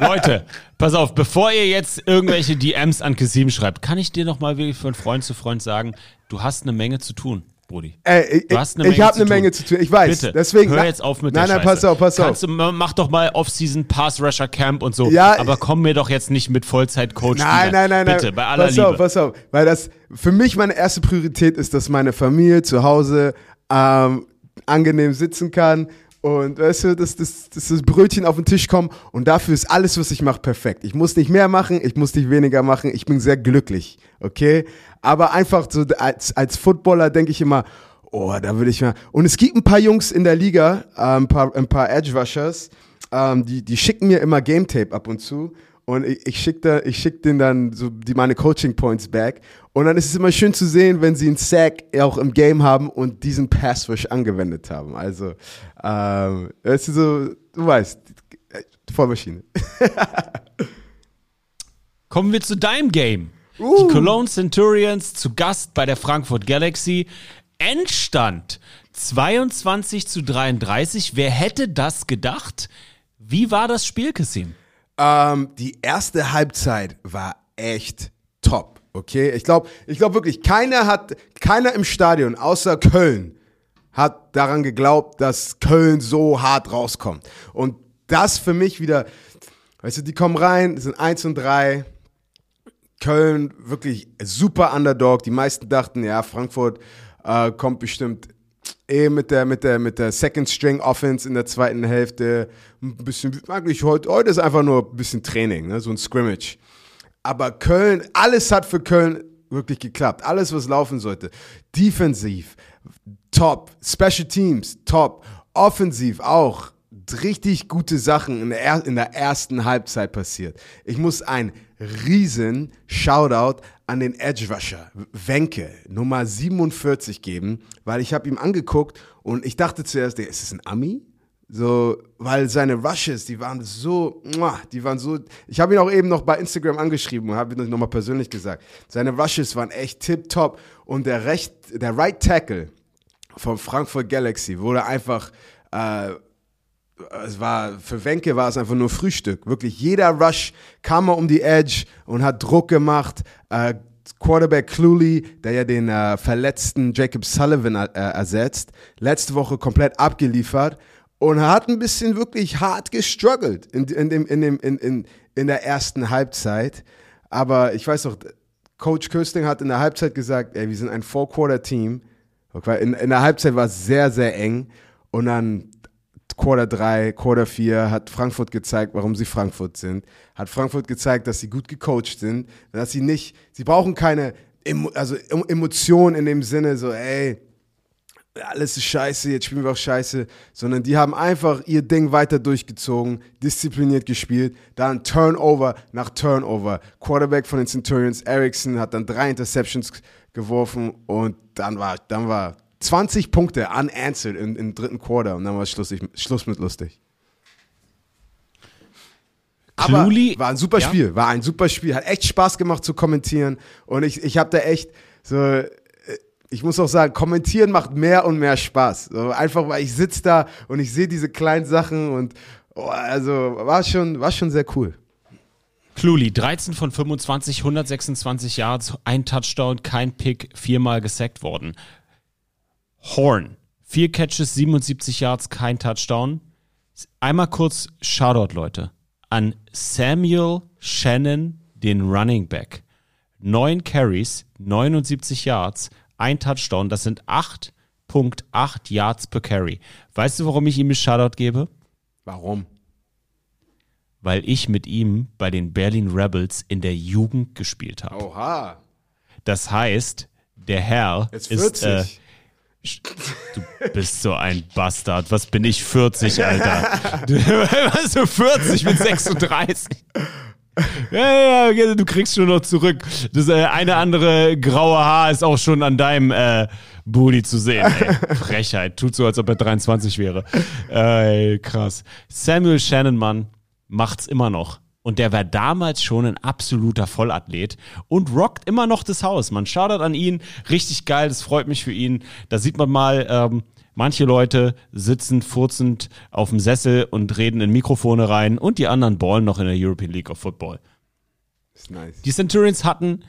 Speaker 3: Leute, pass auf, bevor ihr jetzt irgendwelche DMs an Kasim schreibt, kann ich dir noch mal wirklich von Freund zu Freund sagen, du hast eine Menge zu tun, Brudi.
Speaker 1: Ey, ich,
Speaker 3: Du hast eine
Speaker 1: ich
Speaker 3: Menge
Speaker 1: habe
Speaker 3: zu
Speaker 1: eine
Speaker 3: tun.
Speaker 1: Menge zu tun. Ich weiß.
Speaker 3: Bitte,
Speaker 1: Deswegen,
Speaker 3: hör jetzt auf mit
Speaker 1: nein,
Speaker 3: der
Speaker 1: Nein,
Speaker 3: Scheiße.
Speaker 1: pass auf, pass
Speaker 3: Kannst
Speaker 1: auf.
Speaker 3: Du, ma- mach doch mal Off-Season Pass Rusher Camp und so.
Speaker 1: Ja,
Speaker 3: aber komm mir doch jetzt nicht mit Vollzeit-Coach.
Speaker 1: Nein, nein, nein,
Speaker 3: Bitte,
Speaker 1: nein.
Speaker 3: bei aller
Speaker 1: pass
Speaker 3: Liebe.
Speaker 1: auf, pass auf. Weil das für mich meine erste Priorität ist, dass meine Familie zu Hause ähm, angenehm sitzen kann und weißt du, dass, dass, dass das Brötchen auf den Tisch kommt und dafür ist alles, was ich mache, perfekt. Ich muss nicht mehr machen, ich muss nicht weniger machen, ich bin sehr glücklich, okay? Aber einfach so als, als Footballer denke ich immer, oh, da würde ich mal. Und es gibt ein paar Jungs in der Liga, äh, ein paar, ein paar Edge-Rushers, ähm, die, die schicken mir immer Game Tape ab und zu. Und ich, ich schicke schick denen dann so die, meine Coaching Points back. Und dann ist es immer schön zu sehen, wenn sie einen Sack auch im Game haben und diesen Pass Rush angewendet haben. Also, ähm, es ist so, du weißt, äh, Vollmaschine.
Speaker 3: Kommen wir zu deinem Game.
Speaker 1: Uh.
Speaker 3: Die Cologne Centurions zu Gast bei der Frankfurt Galaxy. Endstand 22 zu 33. Wer hätte das gedacht? Wie war das Spiel, Kassim?
Speaker 1: Ähm, die erste Halbzeit war echt okay? Ich glaube ich glaub wirklich, keiner hat, keiner im Stadion außer Köln hat daran geglaubt, dass Köln so hart rauskommt. Und das für mich wieder, weißt du, die kommen rein, sind 1 und 3. Köln wirklich super Underdog. Die meisten dachten, ja, Frankfurt äh, kommt bestimmt eh mit der, mit der, mit der Second String Offense in der zweiten Hälfte. Ein bisschen, eigentlich heute, heute ist einfach nur ein bisschen Training, ne? so ein Scrimmage. Aber Köln, alles hat für Köln wirklich geklappt. Alles, was laufen sollte. Defensiv, top. Special Teams, top. Offensiv auch. Richtig gute Sachen in der, er in der ersten Halbzeit passiert. Ich muss ein riesen Shoutout an den Edge Rusher, Wenke, Nummer 47 geben, weil ich habe ihm angeguckt und ich dachte zuerst, ist es ein Ami? So, weil seine Rushes, die waren so, die waren so. Ich habe ihn auch eben noch bei Instagram angeschrieben und habe ihn nochmal persönlich gesagt. Seine Rushes waren echt tip-top und der, Recht, der Right Tackle vom Frankfurt Galaxy wurde einfach, äh, es war, für Wenke war es einfach nur Frühstück. Wirklich jeder Rush kam mal um die Edge und hat Druck gemacht. Äh, Quarterback Cluley, der ja den äh, verletzten Jacob Sullivan äh, ersetzt, letzte Woche komplett abgeliefert und hat ein bisschen wirklich hart gestruggelt in, in, dem, in, dem, in, in, in der ersten Halbzeit. Aber ich weiß noch, Coach Kösting hat in der Halbzeit gesagt, ey, wir sind ein Four-Quarter-Team. In, in der Halbzeit war es sehr, sehr eng. Und dann Quarter 3, Quarter 4 hat Frankfurt gezeigt, warum sie Frankfurt sind. Hat Frankfurt gezeigt, dass sie gut gecoacht sind, dass sie nicht, sie brauchen keine also Em- Emotionen in dem Sinne, so, ey, alles ist scheiße, jetzt spielen wir auch scheiße, sondern die haben einfach ihr Ding weiter durchgezogen, diszipliniert gespielt, dann Turnover nach Turnover. Quarterback von den Centurions, Erickson, hat dann drei Interceptions geworfen und dann war, dann war 20 Punkte unanswered im, im dritten Quarter und dann war Schluss, Schluss mit lustig. Aber
Speaker 3: Cluely-
Speaker 1: war ein super
Speaker 3: Ja?
Speaker 1: Spiel, war ein super Spiel, hat echt Spaß gemacht zu kommentieren und ich, ich habe da echt so, ich muss auch sagen, kommentieren macht mehr und mehr Spaß. Einfach weil ich sitze da und ich sehe diese kleinen Sachen und oh, also war schon, war schon sehr cool.
Speaker 3: Cluely, 13 von 25, 126 Yards, ein Touchdown, kein Pick, viermal gesackt worden. Horn, vier Catches, 77 Yards, kein Touchdown. Einmal kurz Shoutout, Leute, an Samuel Shannon, den Running Back. Neun Carries, 79 Yards, ein Touchdown, das sind 8.8 Yards per Carry. Weißt du, warum ich ihm einen Shoutout gebe?
Speaker 1: Warum?
Speaker 3: weil ich mit ihm bei den Berlin Rebels in der Jugend gespielt habe.
Speaker 1: Oha.
Speaker 3: Das heißt, der Herr
Speaker 1: Jetzt
Speaker 3: ist
Speaker 1: 40.
Speaker 3: äh, du bist so ein Bastard. Was bin ich 40, Alter? Du, was du 40 ich bin 36. Ja, ja, du kriegst schon noch zurück. Das äh, eine andere graue Haar ist auch schon an deinem äh, Booty zu sehen. Ey. Frechheit. Tut so, als ob er 23 wäre. Ey, krass. Samuel Shannon, Mann, macht's immer noch. Und der war damals schon ein absoluter Vollathlet und rockt immer noch das Haus. Man schaudert an ihn. Richtig geil, das freut mich für ihn. Da sieht man mal, ähm, manche Leute sitzen furzend auf dem Sessel und reden in Mikrofone rein und die anderen ballen noch in der European League of Football.
Speaker 1: Nice.
Speaker 3: Die Centurions hatten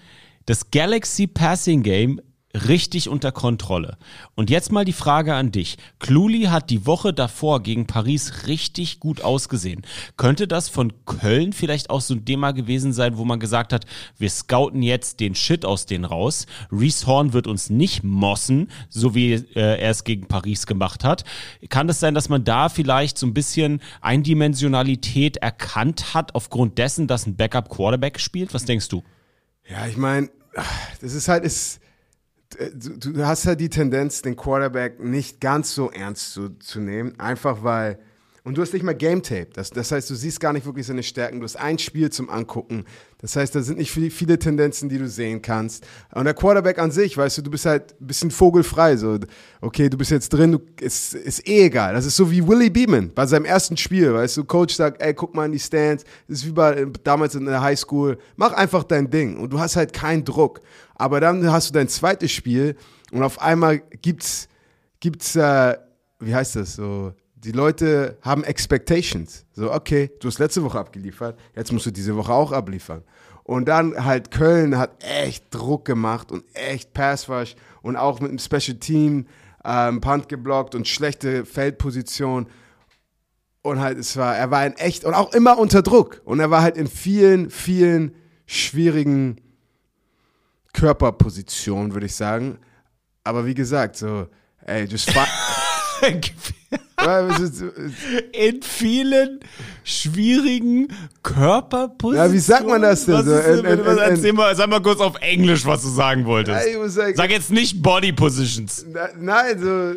Speaker 3: das Galaxy Passing Game richtig unter Kontrolle. Und jetzt mal die Frage an dich. Cluely hat die Woche davor gegen Paris richtig gut ausgesehen. Könnte das von Köln vielleicht auch so ein Thema gewesen sein, wo man gesagt hat, wir scouten jetzt den Shit aus denen raus. Reese Horn wird uns nicht mossen, so wie äh, er es gegen Paris gemacht hat. Kann es sein, dass man da vielleicht so ein bisschen Eindimensionalität erkannt hat, aufgrund dessen, dass ein Backup Quarterback spielt? Was denkst du?
Speaker 1: Ja, ich meine, das ist halt, ist, du, du hast halt die Tendenz, den Quarterback nicht ganz so ernst zu, zu nehmen, einfach weil, und du hast nicht mal Game Tape. Das, das heißt, du siehst gar nicht wirklich seine Stärken. Du hast ein Spiel zum Angucken. Das heißt, da sind nicht viele, viele Tendenzen, die du sehen kannst. Und der Quarterback an sich, weißt du, du bist halt ein bisschen vogelfrei. So, okay, du bist jetzt drin, du, ist, ist eh egal. Das ist so wie Willie Beeman bei seinem ersten Spiel, weißt du, Coach sagt, ey, guck mal in die Stands. Das ist wie bei, damals in der Highschool. Mach einfach dein Ding. Und du hast halt keinen Druck. Aber dann hast du dein zweites Spiel und auf einmal gibt's, gibt's, äh, wie heißt das so? Die Leute haben Expectations. So, okay, du hast letzte Woche abgeliefert, jetzt musst du diese Woche auch abliefern. Und dann halt Köln hat echt Druck gemacht und echt Pass Rush und auch mit einem Special Team ähm, Punt geblockt und schlechte Feldposition. Und halt, es war, er war in echt und auch immer unter Druck. Und er war halt in vielen, vielen schwierigen Körperpositionen, würde ich sagen. Aber wie gesagt, so, ey, just.
Speaker 3: In vielen schwierigen Körperpositionen.
Speaker 1: Ja, wie sagt man das denn
Speaker 3: Was
Speaker 1: so? In- in- in-
Speaker 3: erzähl mal, sag mal kurz auf Englisch, was du sagen wolltest.
Speaker 1: Like-
Speaker 3: Sag jetzt nicht Body Positions.
Speaker 1: Na- Nein, so.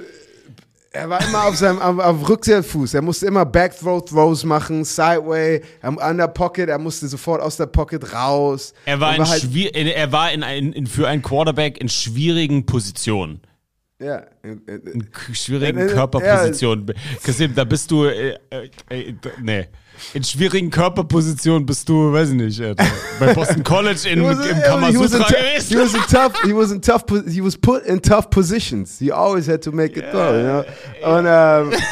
Speaker 1: Er war immer auf seinem auf, auf Rückseitfuß. Er musste immer Backthrow Throws machen, Sideway, an der Pocket. Er musste sofort aus der Pocket raus.
Speaker 3: Er war,
Speaker 1: Und
Speaker 3: in
Speaker 1: halt,
Speaker 3: er war in, ein, in, für einen Quarterback in schwierigen Positionen.
Speaker 1: ja, in-
Speaker 3: schwierigen
Speaker 1: äh,
Speaker 3: Körperpositionen. Kasim, da bist du, äh, äh, äh, nee. In schwierigen Körperpositionen bist du, weiß ich nicht, Alter, bei Boston College in,
Speaker 1: was,
Speaker 3: im Kamasutra gewesen.
Speaker 1: he was in tough. He was in tough. po- He was put in tough positions. He always had to make a throw. You know? Und ähm,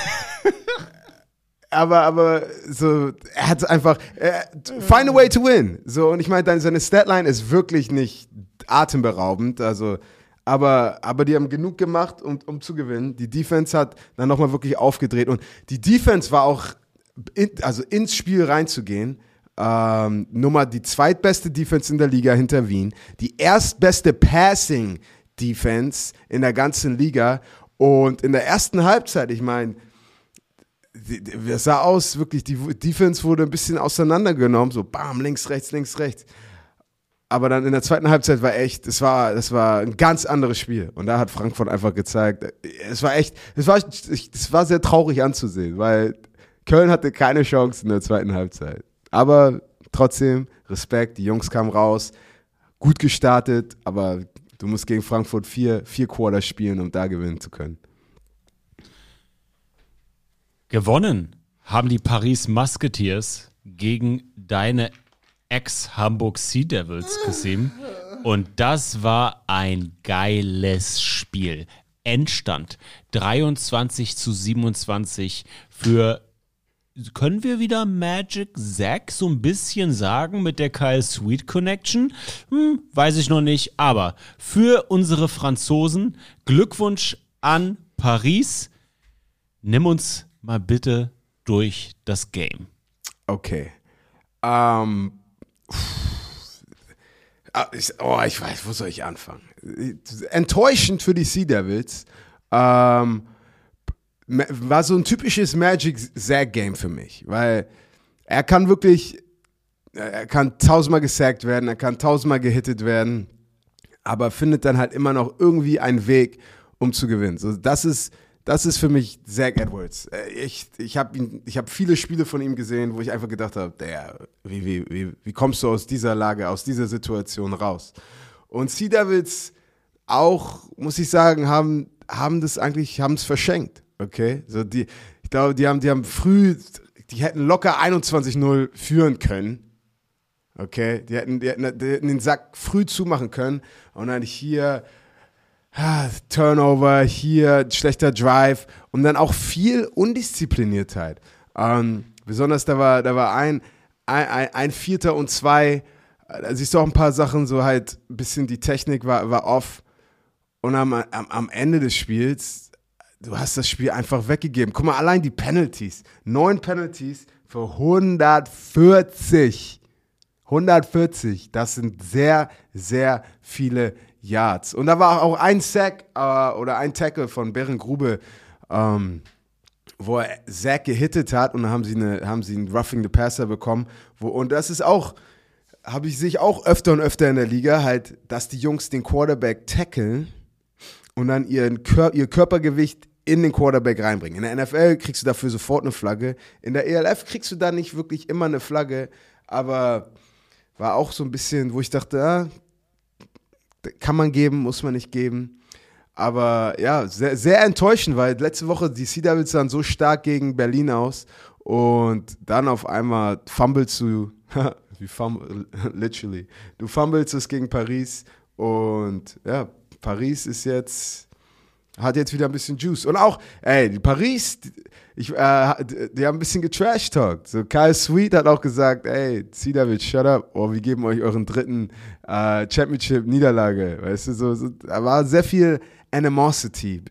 Speaker 1: aber aber so er hat einfach äh, find a way to win. So und ich meine, seine Statline ist wirklich nicht atemberaubend. Also aber, aber die haben genug gemacht, um, um zu gewinnen. Die Defense hat dann nochmal wirklich aufgedreht. Und die Defense war auch, in, also ins Spiel reinzugehen, ähm, Nummer die zweitbeste Defense in der Liga hinter Wien, die erstbeste Passing Defense in der ganzen Liga. Und in der ersten Halbzeit, ich meine, es sah aus, wirklich, die Defense wurde ein bisschen auseinandergenommen, so bam, links, rechts, links, rechts. Aber dann in der zweiten Halbzeit war echt, es war, das war ein ganz anderes Spiel. Und da hat Frankfurt einfach gezeigt, es war echt, es war, es war sehr traurig anzusehen, weil Köln hatte keine Chance in der zweiten Halbzeit. Aber trotzdem, Respekt, die Jungs kamen raus, gut gestartet, aber du musst gegen Frankfurt vier, vier Quarter spielen, um da gewinnen zu können.
Speaker 3: Gewonnen haben die Paris Musketeers gegen deine Ex-Hamburg Sea Devils, Kasim. Und das war ein geiles Spiel. Endstand 23 zu 27 für können wir wieder Magic Zack so ein bisschen sagen mit der Kyle Sweet Connection? Hm, weiß ich noch nicht. Aber für unsere Franzosen Glückwunsch an Paris. Nimm uns mal bitte durch das Game.
Speaker 1: Okay. Ähm. Ah, ich, oh, ich weiß, wo soll ich anfangen? Enttäuschend für die Sea Devils. Ähm, war so ein typisches Magic Zag Game für mich, weil er kann wirklich, er kann tausendmal gesackt werden, er kann tausendmal gehittet werden, aber findet dann halt immer noch irgendwie einen Weg, um zu gewinnen. So, das ist, das ist für mich Zach Edwards. Äh, Ich, ich habe habe viele Spiele von ihm gesehen, wo ich einfach gedacht habe, wie, wie, wie, wie kommst du aus dieser Lage, aus dieser Situation raus? Und Sea Devils auch, muss ich sagen, haben, haben das eigentlich, haben es verschenkt. Okay? So die, ich glaube, die haben, die haben früh, die hätten locker 21-0 führen können. Okay? Die hätten, die, hätten, die hätten den Sack früh zumachen können und dann hier ah, Turnover, hier schlechter Drive und dann auch viel Undiszipliniertheit. Ähm, besonders da war, da war ein, ein, ein, Vierter und zwei, da siehst du auch ein paar Sachen, so halt ein bisschen die Technik war, war off. Und am, am, am Ende des Spiels, du hast das Spiel einfach weggegeben. Guck mal, allein die Penalties. Neun Penalties für 140. 140, das sind sehr, sehr viele Yards. Und da war auch ein Sack äh, oder ein Tackle von Beren Grube, ähm, wo er Zack gehittet hat und dann haben sie, eine, haben sie einen Roughing the Passer bekommen. Wo, und das ist auch, habe ich sich auch öfter und öfter in der Liga, halt, dass die Jungs den Quarterback tackeln und dann ihren Kör ihr Körpergewicht in den Quarterback reinbringen. In der NFL kriegst du dafür sofort eine Flagge. In der ELF kriegst du da nicht wirklich immer eine Flagge, aber war auch so ein bisschen, wo ich dachte, ah, kann man geben, muss man nicht geben. Aber ja, sehr, sehr enttäuschend, weil letzte Woche die Sea Devils sahen so stark gegen Berlin aus und dann auf einmal fummelst du, literally, du fummelst es gegen Paris und ja, Paris ist jetzt, hat jetzt wieder ein bisschen Juice. Und auch, ey, die Paris, die, ich, äh, die, haben ein bisschen getrash-talkt. So, Kyle Sweet hat auch gesagt, ey, Devils, shut up, oh, wir geben euch euren dritten äh, Championship-Niederlage. Weißt du, so, so, da war sehr viel Animosity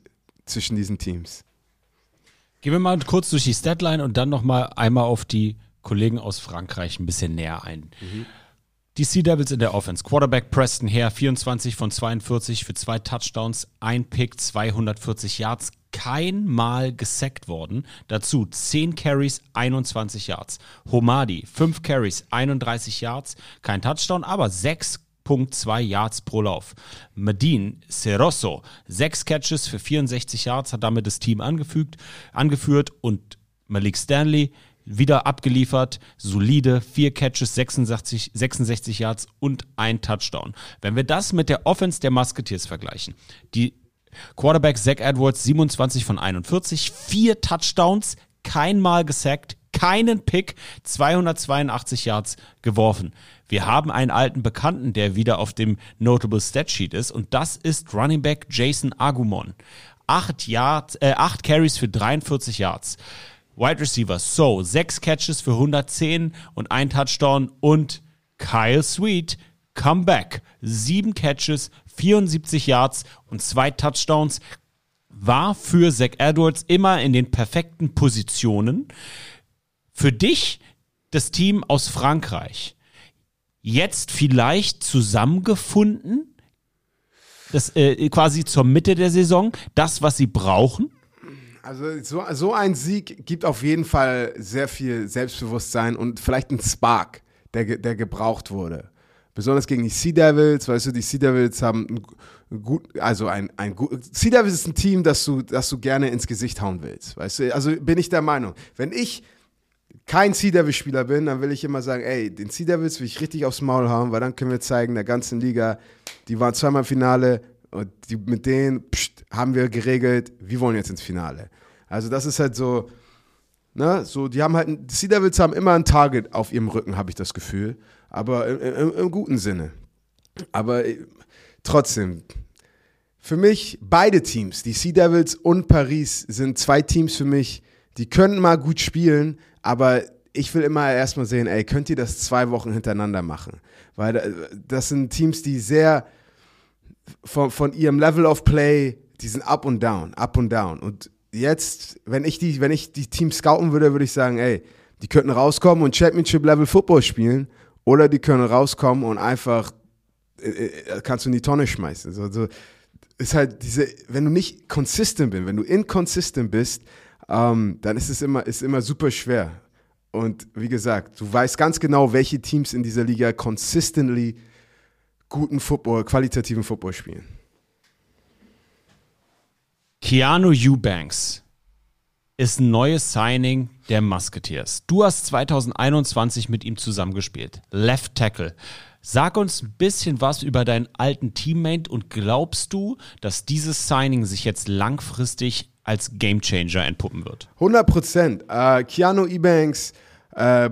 Speaker 1: zwischen diesen Teams.
Speaker 3: Gehen wir mal kurz durch die Statline und dann nochmal einmal auf die Kollegen aus Frankreich ein bisschen näher ein. Die Sea Devils in der Offense. Quarterback Preston Hare, 24 von 42 für zwei Touchdowns, ein Pick, 240 Yards, kein Mal gesackt worden. Dazu 10 Carries, 21 Yards. Homadi, 5 Carries, 31 Yards, kein Touchdown, aber 6,2 Yards pro Lauf. Medin Ceroso, 6 Catches für 64 Yards, hat damit das Team angefügt, angeführt und Malik Stanley wieder abgeliefert, solide, vier Catches, 66, 66 Yards und ein Touchdown. Wenn wir das mit der Offense der Musketeers vergleichen, die Quarterback Zach Edwards 27 von 41, vier Touchdowns, kein Mal gesackt, keinen Pick, 282 Yards geworfen. Wir haben einen alten Bekannten, der wieder auf dem Notable Statsheet ist und das ist Running Back Jason Agumon. Acht, Yards, äh, acht Carries für 43 Yards. Wide Receiver, so, sechs Catches für 110 und ein Touchdown und Kyle Sweet, Comeback, sieben Catches, 74 Yards und zwei Touchdowns, war für Zach Edwards immer in den perfekten Positionen. Für dich, das Team aus Frankreich, jetzt vielleicht zusammengefunden, das äh, quasi zur Mitte der Saison, das, was sie brauchen?
Speaker 1: Also so, so ein Sieg gibt auf jeden Fall sehr viel Selbstbewusstsein und vielleicht einen Spark, der, der gebraucht wurde. Besonders gegen die Sea Devils, weißt du, die Sea Devils haben ein, ein gut, also ein, ein gut, Sea Devils ist ein Team, das du, das du gerne ins Gesicht hauen willst, weißt du, also bin ich der Meinung. Wenn ich kein Sea Devils Spieler bin, dann will ich immer sagen, ey, den Sea Devils will ich richtig aufs Maul hauen, weil dann können wir zeigen, der ganzen Liga, die waren zweimal im Finale und die, mit denen pst, haben wir geregelt, wir wollen jetzt ins Finale. Also das ist halt so, ne, so, die haben halt, die Sea Devils haben immer ein Target auf ihrem Rücken, habe ich das Gefühl, aber im, im, im guten Sinne. Aber äh, trotzdem, für mich, beide Teams, die Sea Devils und Paris, sind zwei Teams für mich, die können mal gut spielen, aber ich will immer erstmal sehen, ey, könnt ihr das zwei Wochen hintereinander machen? Weil das sind Teams, die sehr von, von ihrem Level of Play, die sind up und down, up und down. Und jetzt, wenn ich die, wenn ich die Teams scouten würde, würde ich sagen, ey, die könnten rauskommen und Championship-Level Football spielen oder die können rauskommen und einfach äh, äh, kannst du in die Tonne schmeißen. So, so, ist halt diese, wenn du nicht consistent bist, wenn du inconsistent bist, ähm, dann ist es immer, ist immer super schwer. Und wie gesagt, du weißt ganz genau, welche Teams in dieser Liga consistently guten Football, qualitativen Football spielen.
Speaker 3: Keanu Eubanks ist ein neues Signing der Musketeers. Du hast 2021 mit ihm zusammengespielt. Left Tackle. Sag uns ein bisschen was über deinen alten Teammate und glaubst du, dass dieses Signing sich jetzt langfristig als Gamechanger entpuppen wird?
Speaker 1: 100 Prozent. Äh, Keanu Ebanks, äh,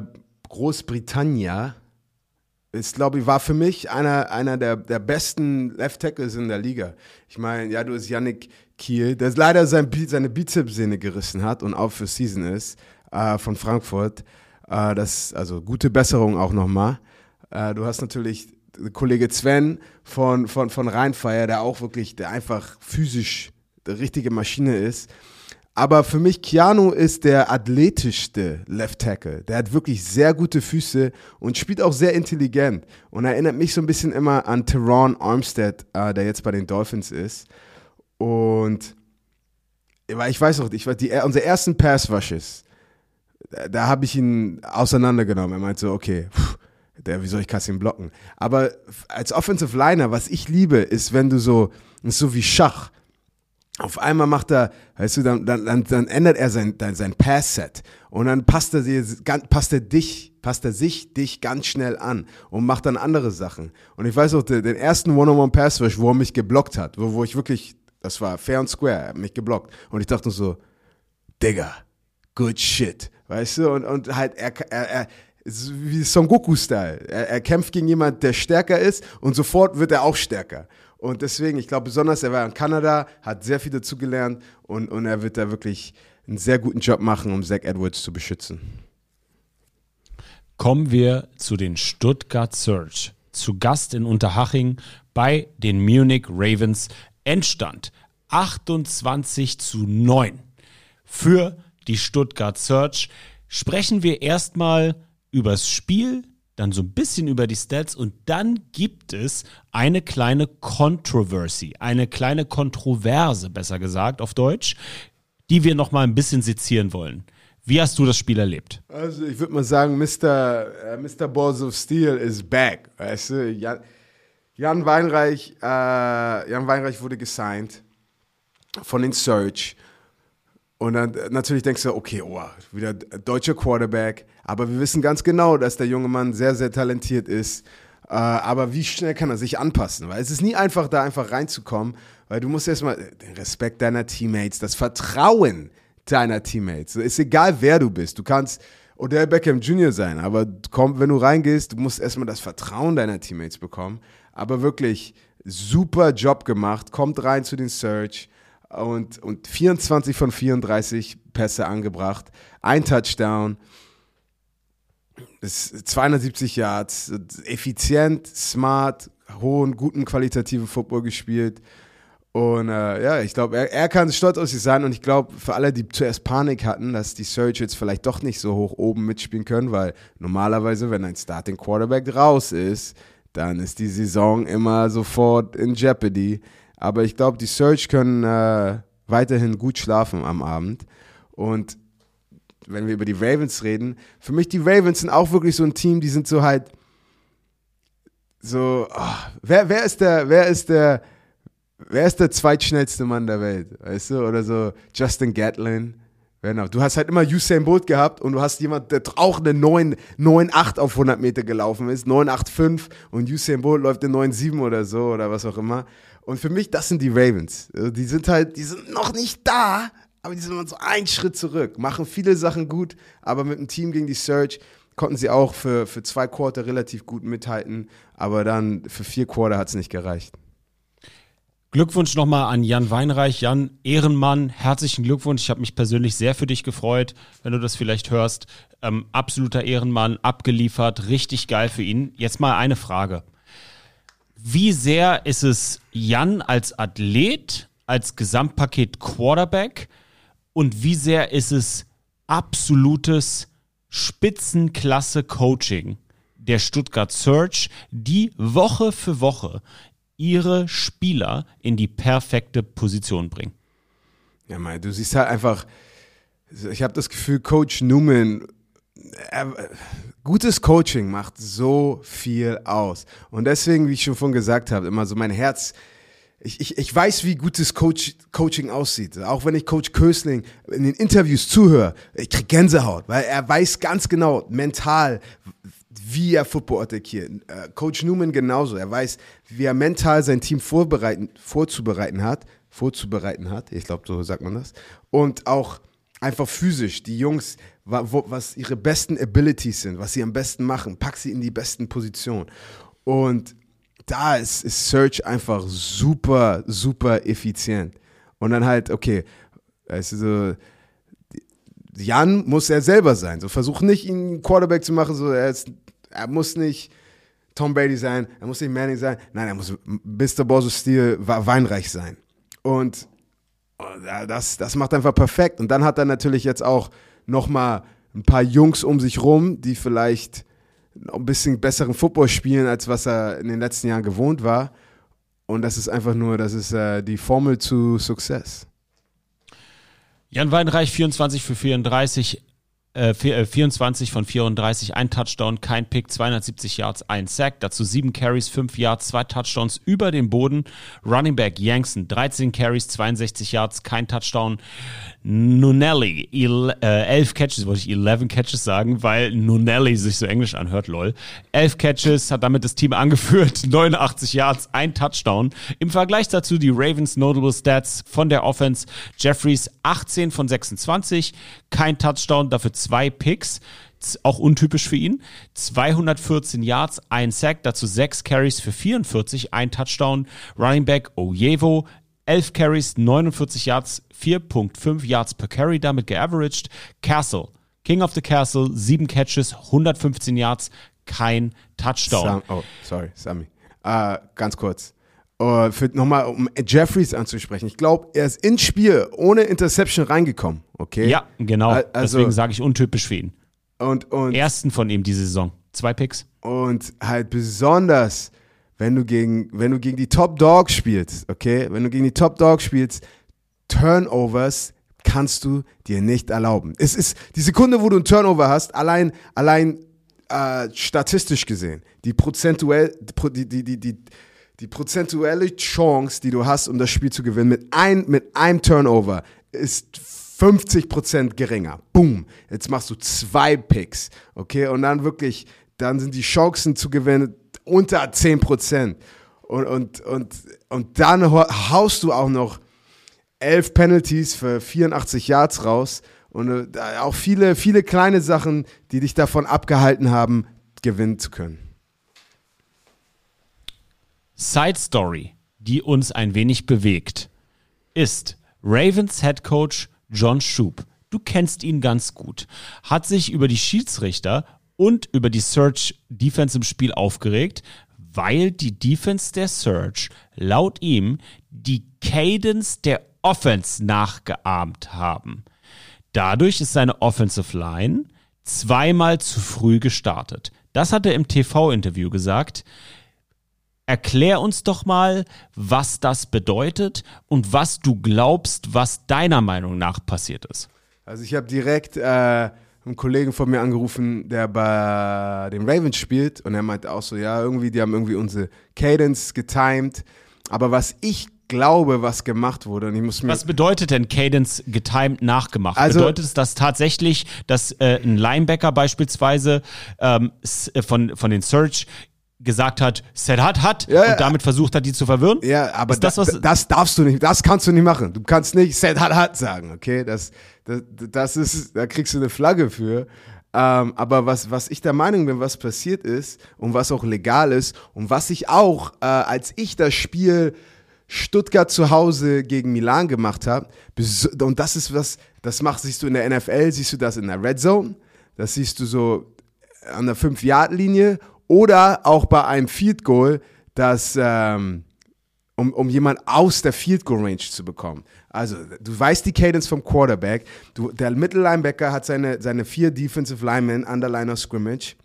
Speaker 1: Großbritannia, ist, glaube ich, war für mich einer, einer der, der besten Left Tackles in der Liga. Ich meine, ja, du hast Yannick Kiel, der leider sein, seine Bizepssehne gerissen hat und out für Season ist, äh, von Frankfurt. Äh, das, also gute Besserung auch nochmal. Äh, du hast natürlich Kollege Sven von, von, von Rheinfeier, der auch wirklich, der einfach physisch eine richtige Maschine ist. Aber für mich, Keanu ist der athletischste Left Tackle. Der hat wirklich sehr gute Füße und spielt auch sehr intelligent. Und erinnert mich so ein bisschen immer an Teron Armstead, äh, der jetzt bei den Dolphins ist. Und ich weiß noch, ich war die, unsere ersten Pass Rushes, da, da habe ich ihn auseinandergenommen. Er meinte so, okay, pff, der, wie soll ich Kassim blocken? Aber als Offensive Liner, was ich liebe, ist, wenn du so, ist so wie Schach. Auf einmal macht er, weißt du, dann, dann, dann, dann ändert er sein, dann sein Pass-Set und dann passt er, dir, passt er dich, passt er sich dich ganz schnell an und macht dann andere Sachen. Und ich weiß auch, den, den ersten One-on-One-Pass-Rush, wo er mich geblockt hat, wo, wo ich wirklich, das war fair und square, er hat mich geblockt. Und ich dachte so, Digga, good shit, weißt du? Und, und halt, er, er, er wie Son Goku-Style. Er, er kämpft gegen jemand, der stärker ist und sofort wird er auch stärker. Und deswegen, ich glaube besonders, er war in Kanada, hat sehr viel dazugelernt und, und er wird da wirklich einen sehr guten Job machen, um Zach Edwards zu beschützen.
Speaker 3: Kommen wir zu den Stuttgart Surge. Zu Gast in Unterhaching bei den Munich Ravens. Endstand 28 zu 9 für die Stuttgart Surge. Sprechen wir erstmal übers Spiel, dann so ein bisschen über die Stats und dann gibt es eine kleine Controversy, eine kleine Kontroverse, besser gesagt auf Deutsch, die wir noch mal ein bisschen sezieren wollen. Wie hast du das Spiel erlebt?
Speaker 1: Also ich würde mal sagen, Mr. Äh, Mr. Balls of Steel is back. Weißt du, Jan, Jan Weinreich, äh, Jan Weinreich wurde gesigned von den Search. Und dann äh, natürlich denkst du, okay, oh, wieder deutscher Quarterback. Aber wir wissen ganz genau, dass der junge Mann sehr, sehr talentiert ist. Äh, aber wie schnell kann er sich anpassen? Weil es ist nie einfach, da einfach reinzukommen, weil du musst erstmal den Respekt deiner Teammates, das Vertrauen deiner Teammates. Ist egal, wer du bist. Du kannst Odell Beckham Jr. sein, aber komm, wenn du reingehst, du musst erstmal das Vertrauen deiner Teammates bekommen. Aber wirklich super Job gemacht, kommt rein zu den Search und, und 24 von 34 Pässe angebracht, ein Touchdown, das ist 270 Yards, effizient, smart, hohen, guten, qualitativen Football gespielt. Und äh, ja, ich glaube, er, er kann stolz auf sich sein und ich glaube, für alle, die zuerst Panik hatten, dass die Surge jetzt vielleicht doch nicht so hoch oben mitspielen können, weil normalerweise, wenn ein Starting Quarterback raus ist, dann ist die Saison immer sofort in Jeopardy. Aber ich glaube, die Surge können, äh, weiterhin gut schlafen am Abend. Und wenn wir über die Ravens reden, für mich die Ravens sind auch wirklich so ein Team, die sind so halt so, oh, wer, wer ist der, wer ist der, wer ist der zweitschnellste Mann der Welt, weißt du? Oder so Justin Gatlin. Genau. Du hast halt immer Usain Bolt gehabt und du hast jemand, der auch eine 9, 9,8 auf 100 Meter gelaufen ist, 9,85 und Usain Bolt läuft eine 9,7 oder so oder was auch immer. Und für mich, das sind die Ravens. Also die sind halt, die sind noch nicht da, aber die sind immer so einen Schritt zurück, machen viele Sachen gut, aber mit dem Team gegen die Surge konnten sie auch für, für zwei Quarter relativ gut mithalten, aber dann für vier Quarter hat es nicht gereicht.
Speaker 3: Glückwunsch nochmal an Jan Weinreich. Jan, Ehrenmann, herzlichen Glückwunsch. Ich habe mich persönlich sehr für dich gefreut, wenn du das vielleicht hörst. Ähm, absoluter Ehrenmann, abgeliefert, richtig geil für ihn. Jetzt mal eine Frage. Wie sehr ist es Jan als Athlet, als Gesamtpaket Quarterback und wie sehr ist es absolutes Spitzenklasse Coaching der Stuttgart Search, die Woche für Woche ihre Spieler in die perfekte Position bringen.
Speaker 1: Ja, mein, du siehst halt einfach, ich habe das Gefühl, Coach Newman, er, gutes Coaching macht so viel aus. Und deswegen, wie ich schon vorhin gesagt habe, immer so mein Herz, ich, ich, ich weiß, wie gutes Coach, Coaching aussieht. Auch wenn ich Coach Kösling in den Interviews zuhöre, ich krieg Gänsehaut, weil er weiß ganz genau, mental, wie er Football attackiert. Äh, Coach Newman genauso. Er weiß, wie er mental sein Team vorbereiten, vorzubereiten hat. Vorzubereiten hat, ich glaube, so sagt man das. Und auch einfach physisch. Die Jungs, was ihre besten Abilities sind, was sie am besten machen, pack sie in die besten Positionen. Und da ist, ist Search einfach super, super effizient. Und dann halt, okay, weißt du, so, Jan muss er selber sein. So versuch nicht, ihn Quarterback zu machen, so er ist er muss nicht Tom Brady sein, er muss nicht Manning sein. Nein, er muss Mr. Bozo-Stil weinreich sein. Und das, das macht einfach perfekt. Und dann hat er natürlich jetzt auch nochmal ein paar Jungs um sich rum, die vielleicht ein bisschen besseren Football spielen, als was er in den letzten Jahren gewohnt war. Und das ist einfach nur, das ist äh, die Formel zu Success.
Speaker 3: Jan Weinreich, 24 für 34, äh, 24 äh, von 34, ein Touchdown, kein Pick, 270 Yards, ein Sack, dazu 7 Carries, 5 Yards, 2 Touchdowns über den Boden. Running Back Yankson, 13 Carries, 62 Yards, kein Touchdown. Nunelli, 11 äh, Catches, wollte ich 11 Catches sagen, weil Nunelli sich so englisch anhört, lol. 11 Catches, hat damit das Team angeführt, 89 Yards, ein Touchdown. Im Vergleich dazu die Ravens Notable Stats von der Offense. Jeffries 18 von 26, kein Touchdown, dafür zwei Picks auch untypisch für ihn. 214 Yards, ein Sack, dazu 6 Carries für 44, ein Touchdown. Running Back Ojevo, 11 Carries, 49 Yards, 4.5 Yards per Carry damit geaveraged. Castle, King of the Castle, 7 Catches, 115 Yards, kein Touchdown.
Speaker 1: Sam, oh, sorry, Sammy. Uh, ganz kurz. Uh, Nochmal, um Jeffries anzusprechen. Ich glaube, er ist ins Spiel ohne Interception reingekommen. Okay?
Speaker 3: Ja, genau. Also, Deswegen sage ich untypisch für ihn.
Speaker 1: Und, und,
Speaker 3: Ersten von ihm diese Saison. Zwei Picks.
Speaker 1: Und halt besonders wenn du gegen, wenn du gegen die Top Dogs spielst, okay, wenn du gegen die Top Dogs spielst, Turnovers kannst du dir nicht erlauben. Es ist die Sekunde, wo du einen Turnover hast, allein, allein äh, statistisch gesehen, die prozentuell, die, die, die, die, die prozentuelle Chance, die du hast, um das Spiel zu gewinnen, mit, ein, mit einem Turnover, ist 50% geringer. Boom. Jetzt machst du zwei Picks. Okay, und dann wirklich, dann sind die Chancen zu gewinnen unter 10 Prozent. Und, und, und, und dann haust du auch noch elf Penalties für 84 Yards raus. Und äh, auch viele, viele kleine Sachen, die dich davon abgehalten haben, gewinnen zu können.
Speaker 3: Side Story, die uns ein wenig bewegt, ist Ravens Head Coach John Shoup. Du kennst ihn ganz gut. Hat sich über die Schiedsrichter und über die Search Defense im Spiel aufgeregt, weil die Defense der Search laut ihm die Cadence der Offense nachgeahmt haben. Dadurch ist seine Offensive Line zweimal zu früh gestartet. Das hat er im TV-Interview gesagt. Erklär uns doch mal, was das bedeutet und was du glaubst, was deiner Meinung nach passiert ist.
Speaker 1: Also ich habe direkt äh, einen Kollegen von mir angerufen, der bei den Ravens spielt und er meinte auch so, ja, irgendwie, die haben irgendwie unsere Cadence getimed. Aber was ich glaube, was gemacht wurde, und ich muss mir...
Speaker 3: Was bedeutet denn Cadence getimed nachgemacht?
Speaker 1: Also-
Speaker 3: bedeutet es das tatsächlich, dass äh, ein Linebacker beispielsweise ähm, äh, von, von den Search gesagt hat, set hat, hat
Speaker 1: Ja,
Speaker 3: und damit versucht hat, die zu verwirren?
Speaker 1: Ja, aber
Speaker 3: das, was-
Speaker 1: das darfst du nicht, das kannst du nicht machen. Du kannst nicht Set hat hat sagen, okay? Das, das, das ist, da kriegst du eine Flagge für. Ähm, aber was, was ich der Meinung bin, was passiert ist und was auch legal ist und was ich auch, äh, als ich das Spiel Stuttgart zu Hause gegen Milan gemacht habe, und das ist was, das machst, siehst du in der NFL, siehst du das in der Red Zone, das siehst du so an der 5-Yard-Linie oder auch bei einem Field Goal, dass ähm, um, um jemand aus der Field Goal Range zu bekommen. Also, du weißt die Cadence vom Quarterback. Du, der Mittellinebacker hat seine, seine vier Defensive Linemen an der Line of Scrimmage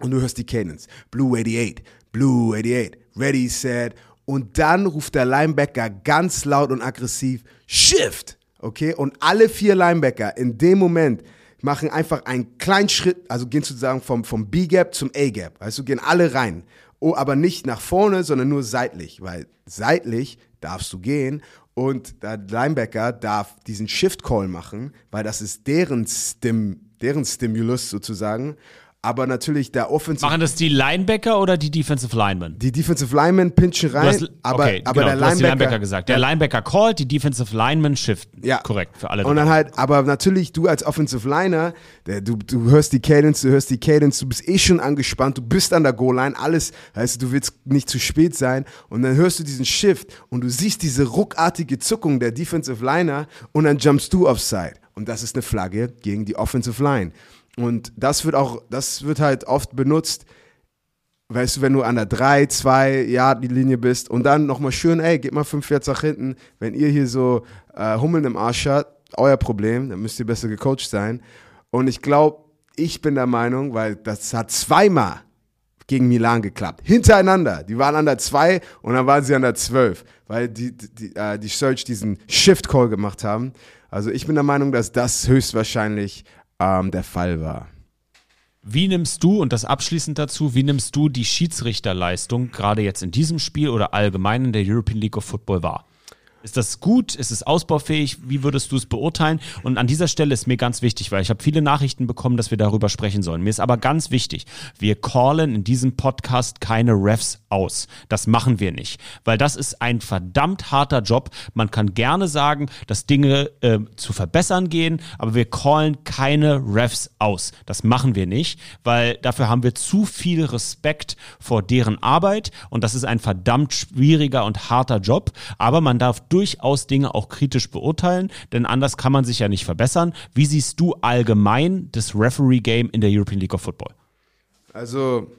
Speaker 1: und du hörst die Cadence. Blue 88, Blue 88, ready, set. Und dann ruft der Linebacker ganz laut und aggressiv Shift. Okay? Und alle vier Linebacker in dem Moment machen einfach einen kleinen Schritt, also gehen sozusagen vom, vom B-Gap zum A-Gap. Also gehen alle rein. Oh, aber nicht nach vorne, sondern nur seitlich, weil seitlich darfst du gehen und der Linebacker darf diesen Shift-Call machen, weil das ist deren, Stim, deren Stimulus sozusagen. Aber natürlich der Offensive
Speaker 3: Machen das die Linebacker oder die Defensive Linemen?
Speaker 1: die Defensive Linemen pinchen rein,
Speaker 3: hast,
Speaker 1: aber,
Speaker 3: okay,
Speaker 1: aber
Speaker 3: genau,
Speaker 1: der
Speaker 3: du hast die
Speaker 1: Linebacker,
Speaker 3: Linebacker gesagt. Der Linebacker callt, die Defensive Linemen shiften.
Speaker 1: Ja.
Speaker 3: Korrekt, für alle.
Speaker 1: Und dann halt, aber natürlich, du als Offensive Liner, der, du, du hörst die Cadence, du hörst die Cadence, du bist eh schon angespannt, du bist an der Goal-Line, alles, heißt du willst nicht zu spät sein und dann hörst du diesen Shift und du siehst diese ruckartige Zuckung der Defensive Liner und dann jumpst du offside. Und das ist eine Flagge gegen die Offensive Line. Und das wird auch, das wird halt oft benutzt, weißt du, wenn du an der 3, 2 Yard die Linie bist und dann nochmal schön, ey, geht mal 5 Yards nach hinten, wenn ihr hier so äh, Hummeln im Arsch habt, euer Problem, dann müsst ihr besser gecoacht sein. Und ich glaube, ich bin der Meinung, weil das hat zweimal gegen Milan geklappt. Hintereinander. Die waren an der 2 und dann waren sie an der 12, weil die, die, äh, die Search diesen Shift-Call gemacht haben. Also ich bin der Meinung, dass das höchstwahrscheinlich ähm, der Fall war.
Speaker 3: Wie nimmst du, und das abschließend dazu, wie nimmst du die Schiedsrichterleistung gerade jetzt in diesem Spiel oder allgemein in der European League of Football wahr? Ist das gut? Ist es ausbaufähig? Wie würdest du es beurteilen? Und an dieser Stelle ist mir ganz wichtig, weil ich habe viele Nachrichten bekommen, dass wir darüber sprechen sollen. Mir ist aber ganz wichtig, wir callen in diesem Podcast keine Refs aus. Das machen wir nicht, weil das ist ein verdammt harter Job. Man kann gerne sagen, dass Dinge äh, zu verbessern gehen, aber wir callen keine Refs aus. Das machen wir nicht, weil dafür haben wir zu viel Respekt vor deren Arbeit und das ist ein verdammt schwieriger und harter Job. Aber man darf durchaus Dinge auch kritisch beurteilen, denn anders kann man sich ja nicht verbessern. Wie siehst du allgemein das Referee-Game in der European League of Football?
Speaker 1: Also,